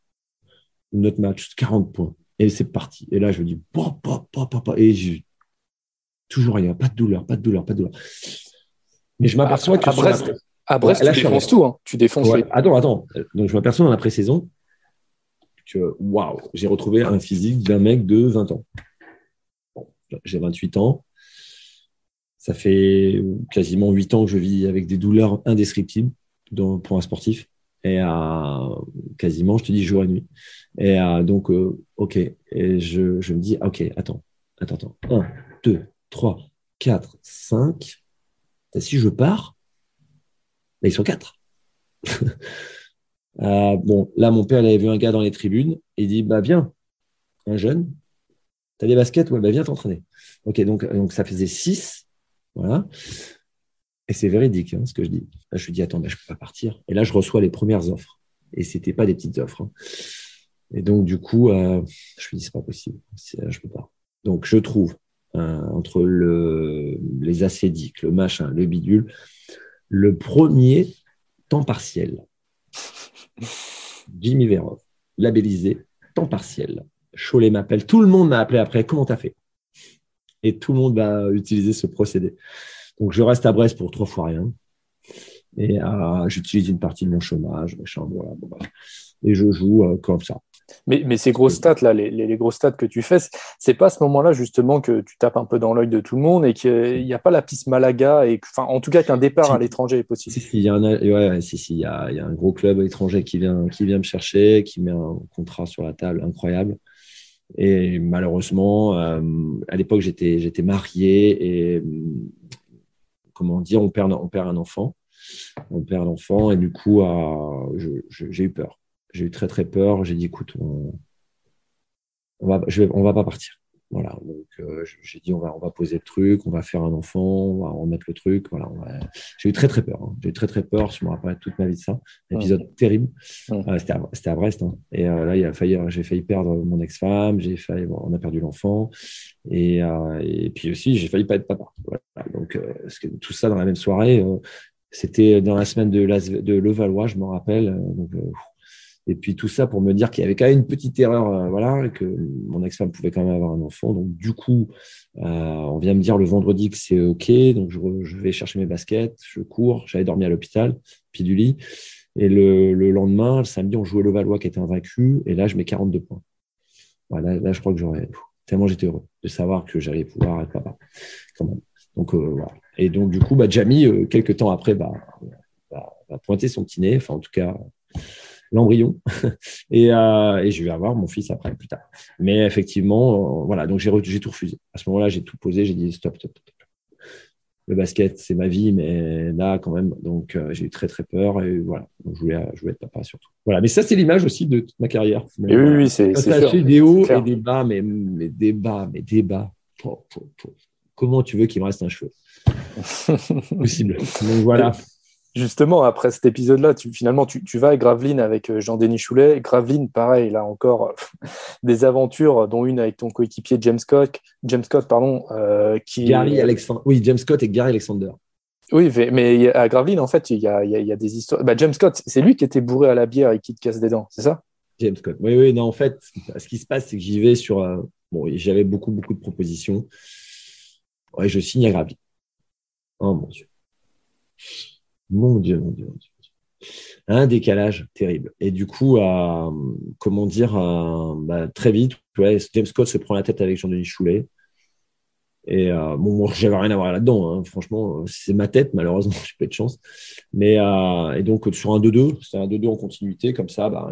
Notre match, 40 points. Et c'est parti. Et là, je me dis, pop, pop, pop, pop, et j'ai toujours rien. Pas de douleur, pas de douleur, pas de douleur. Mais je m'aperçois que. À Brest, à Brest tu défonces tout. Hein. Tu défonces ouais. Attends, attends. Donc, je m'aperçois dans la pré-saison que, waouh, j'ai retrouvé un physique d'un mec de 20 ans j'ai 28 ans. Ça fait quasiment 8 ans que je vis avec des douleurs indescriptibles pour un sportif. Et euh, quasiment, je te dis jour et nuit. Et euh, donc, euh, OK. Et je, je, me dis, OK, attends, attends, attends. 1, 2, 3, 4, 5. Si je pars, là, ils sont 4. bon, là, mon père, il avait vu un gars dans les tribunes. Il dit, bah, viens, un jeune, T'as des baskets? Ouais, bah viens t'entraîner. Ok, donc, ça faisait 6. Voilà. Et c'est véridique hein, ce que je dis. Je me dis, attends, bah, je ne peux pas partir. Et là, je reçois les premières offres. Et ce n'étaient pas des petites offres. Hein. Et donc, du coup, euh, je me dis, c'est pas possible. Je peux pas. Donc, je trouve euh, entre le, les acédiques, le machin, le bidule, le premier temps partiel. Jimmy Verov, labellisé temps partiel. Cholet m'appelle, tout le monde m'a appelé après, comment t'as fait? Et tout le monde va utiliser ce procédé. Donc je reste à Brest pour trois fois rien. Et euh, j'utilise une partie de mon chômage, voilà, et je joue euh, comme ça. Mais, mais, ces grosses stats là, les, les, grosses stats que tu fais, c'est pas à ce moment-là justement que tu tapes un peu dans l'œil de tout le monde et qu'il n'y a pas la piste Malaga et enfin en tout cas qu'un départ à l'étranger est possible. Si, si, il y a un, ouais, si, si, il y a, il y a un gros club étranger qui vient, qui vient me chercher, qui met un contrat sur la table incroyable. Et malheureusement, euh, à l'époque, j'étais, j'étais marié et comment dire, on perd, on perd un enfant. On perd l'enfant et du coup, euh, j'ai eu peur. J'ai eu très très peur. J'ai dit, écoute, on, on va, je vais, on va pas partir. Voilà, donc euh, j'ai dit on va on va poser le truc, on va faire un enfant, on va remettre le truc. Voilà, j'ai eu très très peur. Hein. J'ai eu très très peur. Je me rappelle toute ma vie de ça. Un épisode terrible. Euh, c'était à, à, Brest. Hein. Et euh, là, il a failli, j'ai failli perdre mon ex-femme. J'ai failli, bon, on a perdu l'enfant. Et, euh, et puis aussi, j'ai failli pas être papa. Voilà. Donc que tout ça dans la même soirée. c'était dans la semaine de, de Levallois, je me rappelle. Donc, et puis tout ça pour me dire qu'il y avait quand même une petite erreur, euh, voilà, et que mon ex-femme pouvait quand même avoir un enfant. Donc du coup, euh, on vient me dire le vendredi que c'est ok. Donc je, vais chercher mes baskets, je cours, j'allais dormir à l'hôpital, puis du lit. Et le, le, lendemain, le samedi, on jouait le Valois qui était invaincu. Et là, je mets 42 points. Là, je crois que j'aurais tellement j'étais heureux de savoir que j'allais pouvoir être même. Donc euh, voilà. Et donc du coup, bah, Jamie, quelques temps après, bah, bah, bah pointer son petit nez. Enfin, en tout cas l'embryon et, euh, et, je vais avoir mon fils après plus tard. Mais effectivement, euh, voilà, donc j'ai tout refusé. À ce moment-là, j'ai tout posé, j'ai dit stop, stop, stop. Le basket, c'est ma vie, mais là, quand même, donc euh, j'ai eu très très peur et voilà, donc, je voulais, je voulais être papa surtout. Voilà, mais ça, c'est l'image aussi de toute ma carrière. oui, oui, c'est des hauts et des bas, mais, mais des bas, mais des bas. comment tu veux qu'il me reste un cheveu? Possible. Donc voilà. Justement, après cet épisode-là, tu, finalement, tu, vas à Gravelines avec euh, Jean-Denis Choulet. Gravelines, pareil, là encore, des aventures, dont une avec ton coéquipier James Scott, James Scott pardon, euh, qui Gary Alexander. Oui, James Scott et Gary Alexander. Oui, mais à Gravelines, en fait, il y a, des histoires. Bah, James Scott, c'est lui qui était bourré à la bière et qui te casse des dents, c'est ça? James Scott. Oui, oui, non, en fait, ce qui se passe, c'est que j'y vais sur. Euh, bon, j'avais beaucoup, beaucoup de propositions. Ouais, je signe à Gravelines. Oh mon Dieu. Mon Dieu, mon Dieu, mon Dieu. Un décalage terrible. Et du coup, comment dire, bah, très vite, James Scott se prend la tête avec Jean-Denis Choulet. Et euh, bon, j'avais rien à voir là-dedans. Hein. Franchement, c'est ma tête, malheureusement, j'ai pas de chance. Mais euh, et donc sur un 2-2, c'est un 2-2 en continuité, comme ça, bah,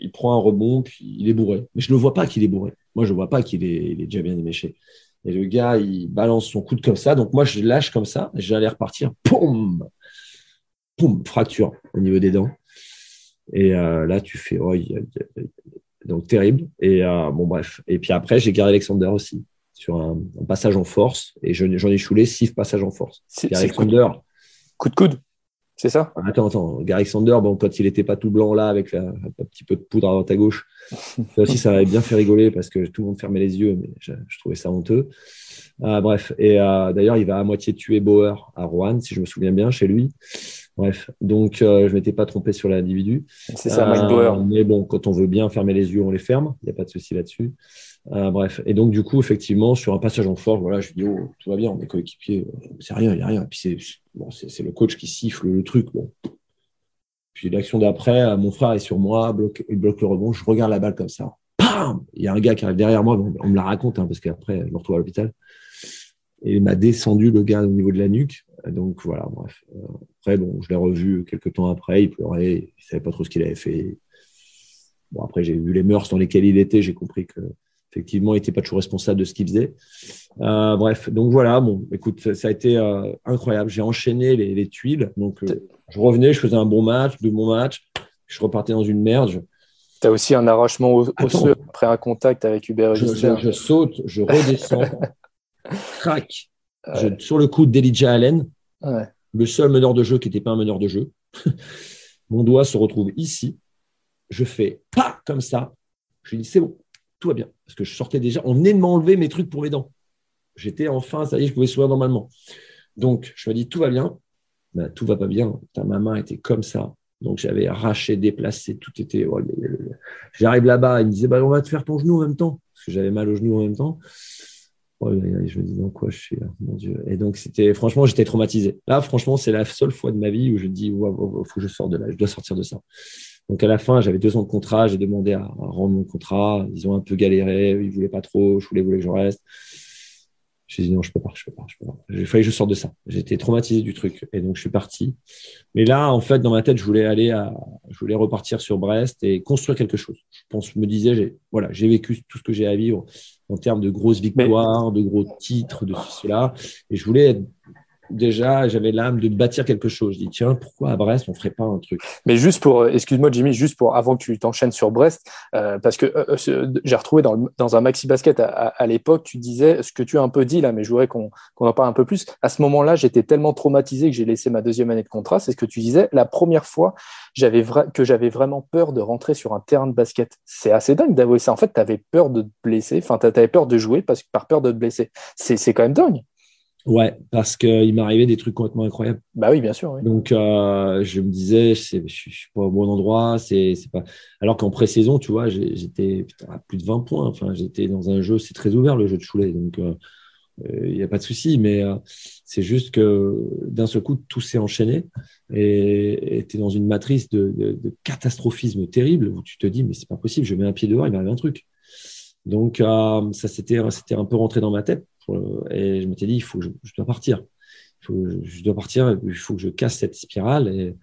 il, prend un rebond, puis il est bourré. Mais je ne vois pas qu'il est bourré. Moi, je ne vois pas qu'il est, est, déjà bien éméché. Et le gars, il balance son coude comme ça. Donc moi, je lâche comme ça. J'allais repartir. Poum poum, fracture au niveau des dents. Et euh, là, tu fais, oh, donc terrible. Et euh, bon, bref. Et puis après, j'ai Gary Alexander aussi sur un, passage en force. Et j'en ai choulé six passages en force. C'est Alexander. Coup de coude, c'est ça? Attends, attends. Gary Alexander, bon, quand il n'était pas tout blanc là, avec un petit peu de poudre à droite à gauche, ça aussi, ça m'avait bien fait rigoler parce que tout le monde fermait les yeux, mais je, trouvais ça honteux. Euh, bref. Et d'ailleurs, il va à moitié tuer Bauer à Rouen, si je me souviens bien, chez lui. Bref, donc euh, je m'étais pas trompé sur l'individu. C'est ça, Mike Bauer. Mais bon, quand on veut bien fermer les yeux, on les ferme. Il n'y a pas de souci là-dessus. Euh, bref, et donc du coup, effectivement, sur un passage en force, voilà, je dis oh, tout va bien, on est coéquipiers, c'est rien, il n'y a rien. Et puis c'est bon, c'est le coach qui siffle le truc. Bon. Puis l'action d'après, mon frère est sur moi, bloque, il bloque le rebond, je regarde la balle comme ça. Pam Il y a un gars qui arrive derrière moi, on, me la raconte hein, parce qu'après, je me retrouve à l'hôpital. Et il m'a descendu le gars au niveau de la nuque. Donc voilà, bref. Euh, après, bon, je l'ai revu quelques temps après, il pleurait, il savait pas trop ce qu'il avait fait. Bon, après, j'ai vu les mœurs dans lesquelles il était, j'ai compris que effectivement, il n'était pas toujours responsable de ce qu'il faisait. Euh, bref, donc voilà, bon, écoute, ça a été euh, incroyable. J'ai enchaîné les, tuiles. Donc, je revenais, je faisais un bon match, deux bons matchs, je repartais dans une merde. Tu as aussi un arrachement osseux après un contact avec Hubert je, je, saute, je redescends, crac, sur le coup d'Elijah Allen. Le seul meneur de jeu qui n'était pas un meneur de jeu. Mon doigt se retrouve ici. Je fais pas comme ça. Je lui dis c'est bon, tout va bien. Parce que je sortais déjà, on venait de m'enlever mes trucs pour mes dents. J'étais enfin, ça y est, je pouvais sourire normalement. Donc, je me dis tout va bien. Ben, tout va pas bien. ma main était comme ça. Donc, j'avais arraché, déplacé, tout était. Oh, J'arrive là-bas, il me disait bah, on va te faire ton genou en même temps. Parce que j'avais mal au genou en même temps. Oh, je me dis dans quoi je suis mon Dieu. Et donc c'était franchement j'étais traumatisé. Là franchement c'est la seule fois de ma vie où je dis il faut que je sorte de là, je dois sortir de ça. Donc à la fin j'avais deux ans de contrat, j'ai demandé à, rendre mon contrat, ils ont un peu galéré, ils voulaient pas trop, je voulais, voulais que je reste. J'ai dit non, je peux pas, je peux pas, je peux pas. Il fallait que je sorte de ça. J'étais traumatisé du truc. Et donc, je suis parti. Mais là, en fait, dans ma tête, je voulais aller à, je voulais repartir sur Brest et construire quelque chose. Je pense, je me disais, j'ai, voilà, j'ai vécu tout ce que j'ai à vivre en termes de grosses victoires, de gros titres, de cela. Et je voulais être déjà, j'avais l'âme de bâtir quelque chose. Je dis, tiens, pourquoi à Brest, on ferait pas un truc? Mais juste pour, euh, excuse-moi Jimmy, juste pour, avant que tu t'enchaînes sur Brest, euh, parce que euh, j'ai retrouvé dans, un maxi basket à, l'époque, tu disais ce que tu as un peu dit là, mais je voudrais qu'on en parle un peu plus. À ce moment-là, j'étais tellement traumatisé que j'ai laissé ma deuxième année de contrat. C'est ce que tu disais. La première fois j'avais que j'avais vraiment peur de rentrer sur un terrain de basket. C'est assez dingue d'avouer ça. En fait, tu peur de te blesser, enfin, tu peur de jouer parce, par peur de te blesser. C'est quand même dingue. Ouais, parce qu'il m'arrivait des trucs complètement incroyables. Bah oui, bien sûr. Donc, euh, je me disais, je ne suis pas au bon endroit. C'est, pas... Alors qu'en pré-saison, tu vois, j'étais à plus de 20 points. Enfin, j'étais dans un jeu, c'est très ouvert le jeu de Choulet. Donc, euh, il n'y a pas de souci. Mais euh, c'est juste que d'un seul coup, tout s'est enchaîné. Et tu es dans une matrice de, de, catastrophisme terrible où tu te dis, mais c'est pas possible, je mets un pied dehors, il m'arrive un truc. Donc, ça c'était un peu rentré dans ma tête et je m'étais dit, il faut je, dois partir. Il faut, je dois partir, il faut que je casse cette spirale. Et,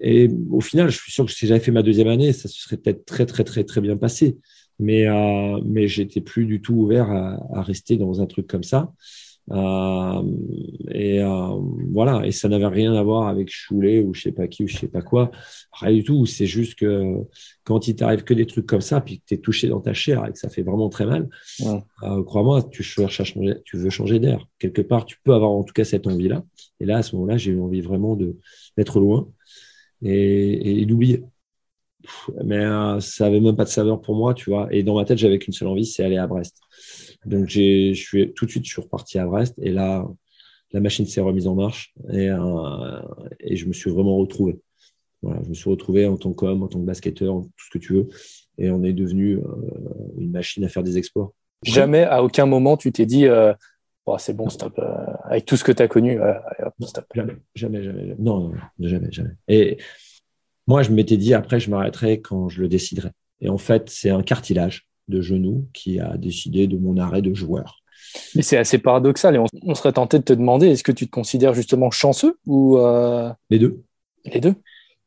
et au final, je suis sûr que si j'avais fait ma deuxième année, ça se serait peut-être très, très, très, très bien passé. Mais, euh, mais j'étais plus du tout ouvert à, rester dans un truc comme ça. Euh, et euh, voilà, et ça n'avait rien à voir avec Choulet ou je sais pas qui ou je sais pas quoi, rien du tout. C'est juste que quand il t'arrive que des trucs comme ça, puis que tu es touché dans ta chair et que ça fait vraiment très mal, euh, crois-moi, tu cherches à changer, tu veux changer d'air. Quelque part, tu peux avoir en tout cas cette envie-là. Et là, à ce moment-là, j'ai eu envie vraiment de d'être loin et, et d'oublier. Mais ça avait même pas de saveur pour moi, tu vois. Et dans ma tête, j'avais qu'une seule envie, c'est aller à Brest. Donc, je suis tout de suite, je suis reparti à Brest. Et là, la machine s'est remise en marche et, euh, et je me suis vraiment retrouvé. Voilà, je me suis retrouvé en tant qu'homme, en tant que basketteur, tout ce que tu veux. Et on est devenu euh, une machine à faire des exploits. Jamais, à aucun moment, tu t'es dit, euh, c'est bon, stop. avec tout ce que tu as connu, stop. Jamais, jamais, jamais. Non, jamais, jamais. Et moi, je m'étais dit, après, je m'arrêterai quand je le déciderai. Et en fait, c'est un cartilage de genou qui a décidé de mon arrêt de joueur. Mais c'est assez paradoxal et on, serait tenté de te demander est-ce que tu te considères justement chanceux ou euh, les deux Les deux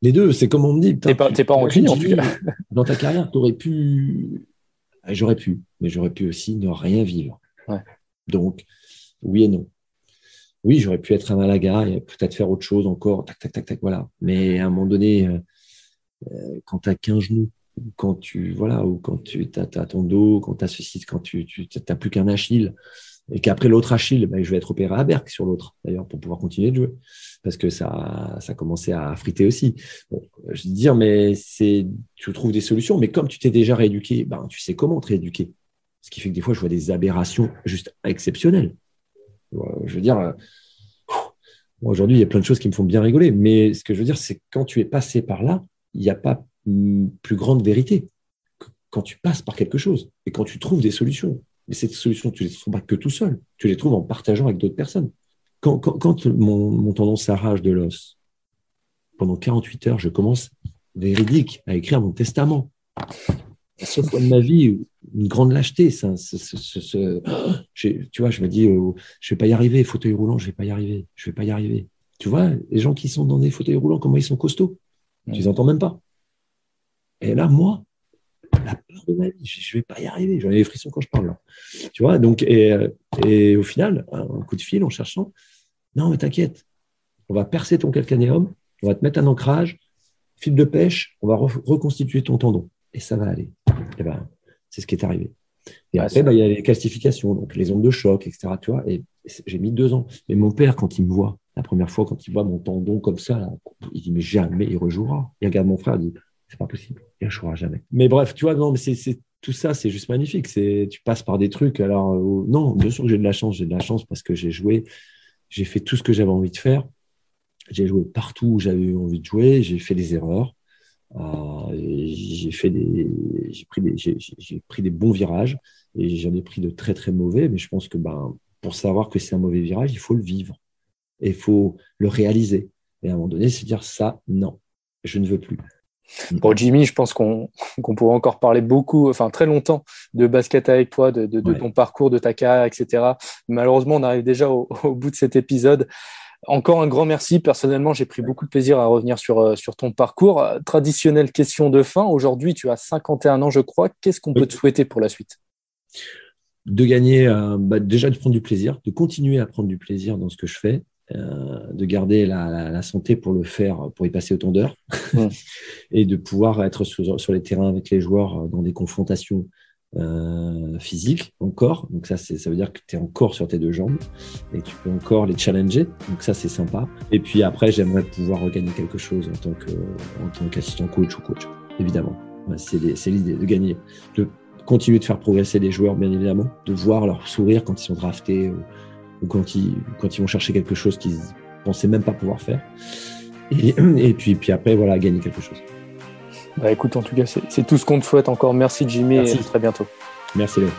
Les deux, c'est comme on me dit. T'es pas, pas en tout cas. Dans ta carrière, tu aurais pu. J'aurais pu, mais j'aurais pu aussi ne rien vivre. Donc, oui et non. Oui, j'aurais pu être à Malaga et peut-être faire autre chose encore, tac, tac, tac, tac, voilà. Mais à un moment donné, euh, euh, quand tu as qu'un genou, quand tu voilà ou quand tu as, ton dos, quand tu as ceci, quand tu n'as plus qu'un Achille et qu'après l'autre Achille, ben, je vais être opéré à Berck sur l'autre d'ailleurs pour pouvoir continuer de jouer parce que ça ça commençait à friter aussi. Je veux dire mais tu trouves des solutions mais comme tu t'es déjà rééduqué, ben tu sais comment te rééduquer. Ce qui fait que des fois je vois des aberrations juste exceptionnelles. Je veux dire aujourd'hui, il y a plein de choses qui me font bien rigoler mais ce que je veux dire c'est quand tu es passé par là, il n'y a pas plus grande vérité quand tu passes par quelque chose et quand tu trouves des solutions. Mais ces solutions, tu ne les trouves pas que tout seul, tu les trouves en partageant avec d'autres personnes. Quand, quand, mon, mon, tendon s'arrache de l'os, pendant 48 heures, je commence véridique à écrire mon testament. Seule fois de ma vie, une grande lâcheté. Ça, tu vois, je me dis, euh, je vais pas y arriver, fauteuil roulant, je vais pas y arriver, je vais pas y arriver. Tu vois, les gens qui sont dans des fauteuils roulants, comment ils sont costauds? Tu les entends même pas. Et là, moi, la peur de ma vie, je ne vais pas y arriver. J'en ai des frissons quand je parle là. Tu vois, donc, et, et, au final, un coup de fil en cherchant, non, mais t'inquiète, on va percer ton calcanéum, on va te mettre un ancrage, fil de pêche, on va reconstituer ton tendon. Et ça va aller. Et ben, c'est ce qui est arrivé. Et après, bah, il y a les calcifications, donc les ondes de choc, etc. Tu vois, et j'ai mis deux ans. Mais mon père, quand il me voit, la première fois, quand il voit mon tendon comme ça, il dit, mais jamais il rejouera. Il regarde mon frère, il dit, c'est pas possible. Il ne jamais. Mais bref, tu vois, non, mais c'est tout ça, c'est juste magnifique. C'est tu passes par des trucs. Alors euh, non, bien sûr que j'ai de la chance. J'ai de la chance parce que j'ai joué, j'ai fait tout ce que j'avais envie de faire. J'ai joué partout où j'avais envie de jouer. J'ai fait des erreurs. Euh, j'ai fait des, j'ai pris des, j'ai pris des bons virages et j'en ai pris de très très mauvais. Mais je pense que ben pour savoir que c'est un mauvais virage, il faut le vivre et il faut le réaliser. Et à un moment donné, se dire ça, non, je ne veux plus. Bon, Jimmy, je pense qu'on pourrait encore parler beaucoup, enfin très longtemps, de basket avec toi, de, ton parcours, de ta carrière, etc. Malheureusement, on arrive déjà au, bout de cet épisode. Encore un grand merci. Personnellement, j'ai pris beaucoup de plaisir à revenir sur, euh, sur ton parcours. Traditionnelle question de fin. Aujourd'hui, tu as 51 ans, je crois. Qu'est-ce qu'on peut te souhaiter pour la suite? De gagner, euh, bah, déjà de prendre du plaisir, de continuer à prendre du plaisir dans ce que je fais, euh, de garder la, santé pour le faire, pour y passer autant d'heures, et de pouvoir être sur, sur, les terrains avec les joueurs dans des confrontations euh, physiques encore. Donc ça, ça veut dire que tu es encore sur tes deux jambes et tu peux encore les challenger. Donc ça, c'est sympa. Et puis après, j'aimerais pouvoir regagner quelque chose en tant que en tant qu'assistant coach ou coach, évidemment. C'est l'idée de gagner, de continuer de faire progresser les joueurs, bien évidemment, de voir leur sourire quand ils sont draftés ou quand ils, quand ils vont chercher quelque chose qu'ils pensaient même pas pouvoir faire. Et, et puis, puis après, voilà, gagner quelque chose. Bah écoute, en tout cas, c'est tout ce qu'on te souhaite encore. Merci Jimmy et à très bientôt. Merci Léo.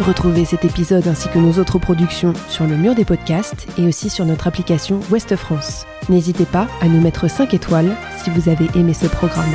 Retrouvez cet épisode ainsi que nos autres productions sur le mur des podcasts et aussi sur notre application Ouest France. N'hésitez pas à nous mettre 5 étoiles si vous avez aimé ce programme.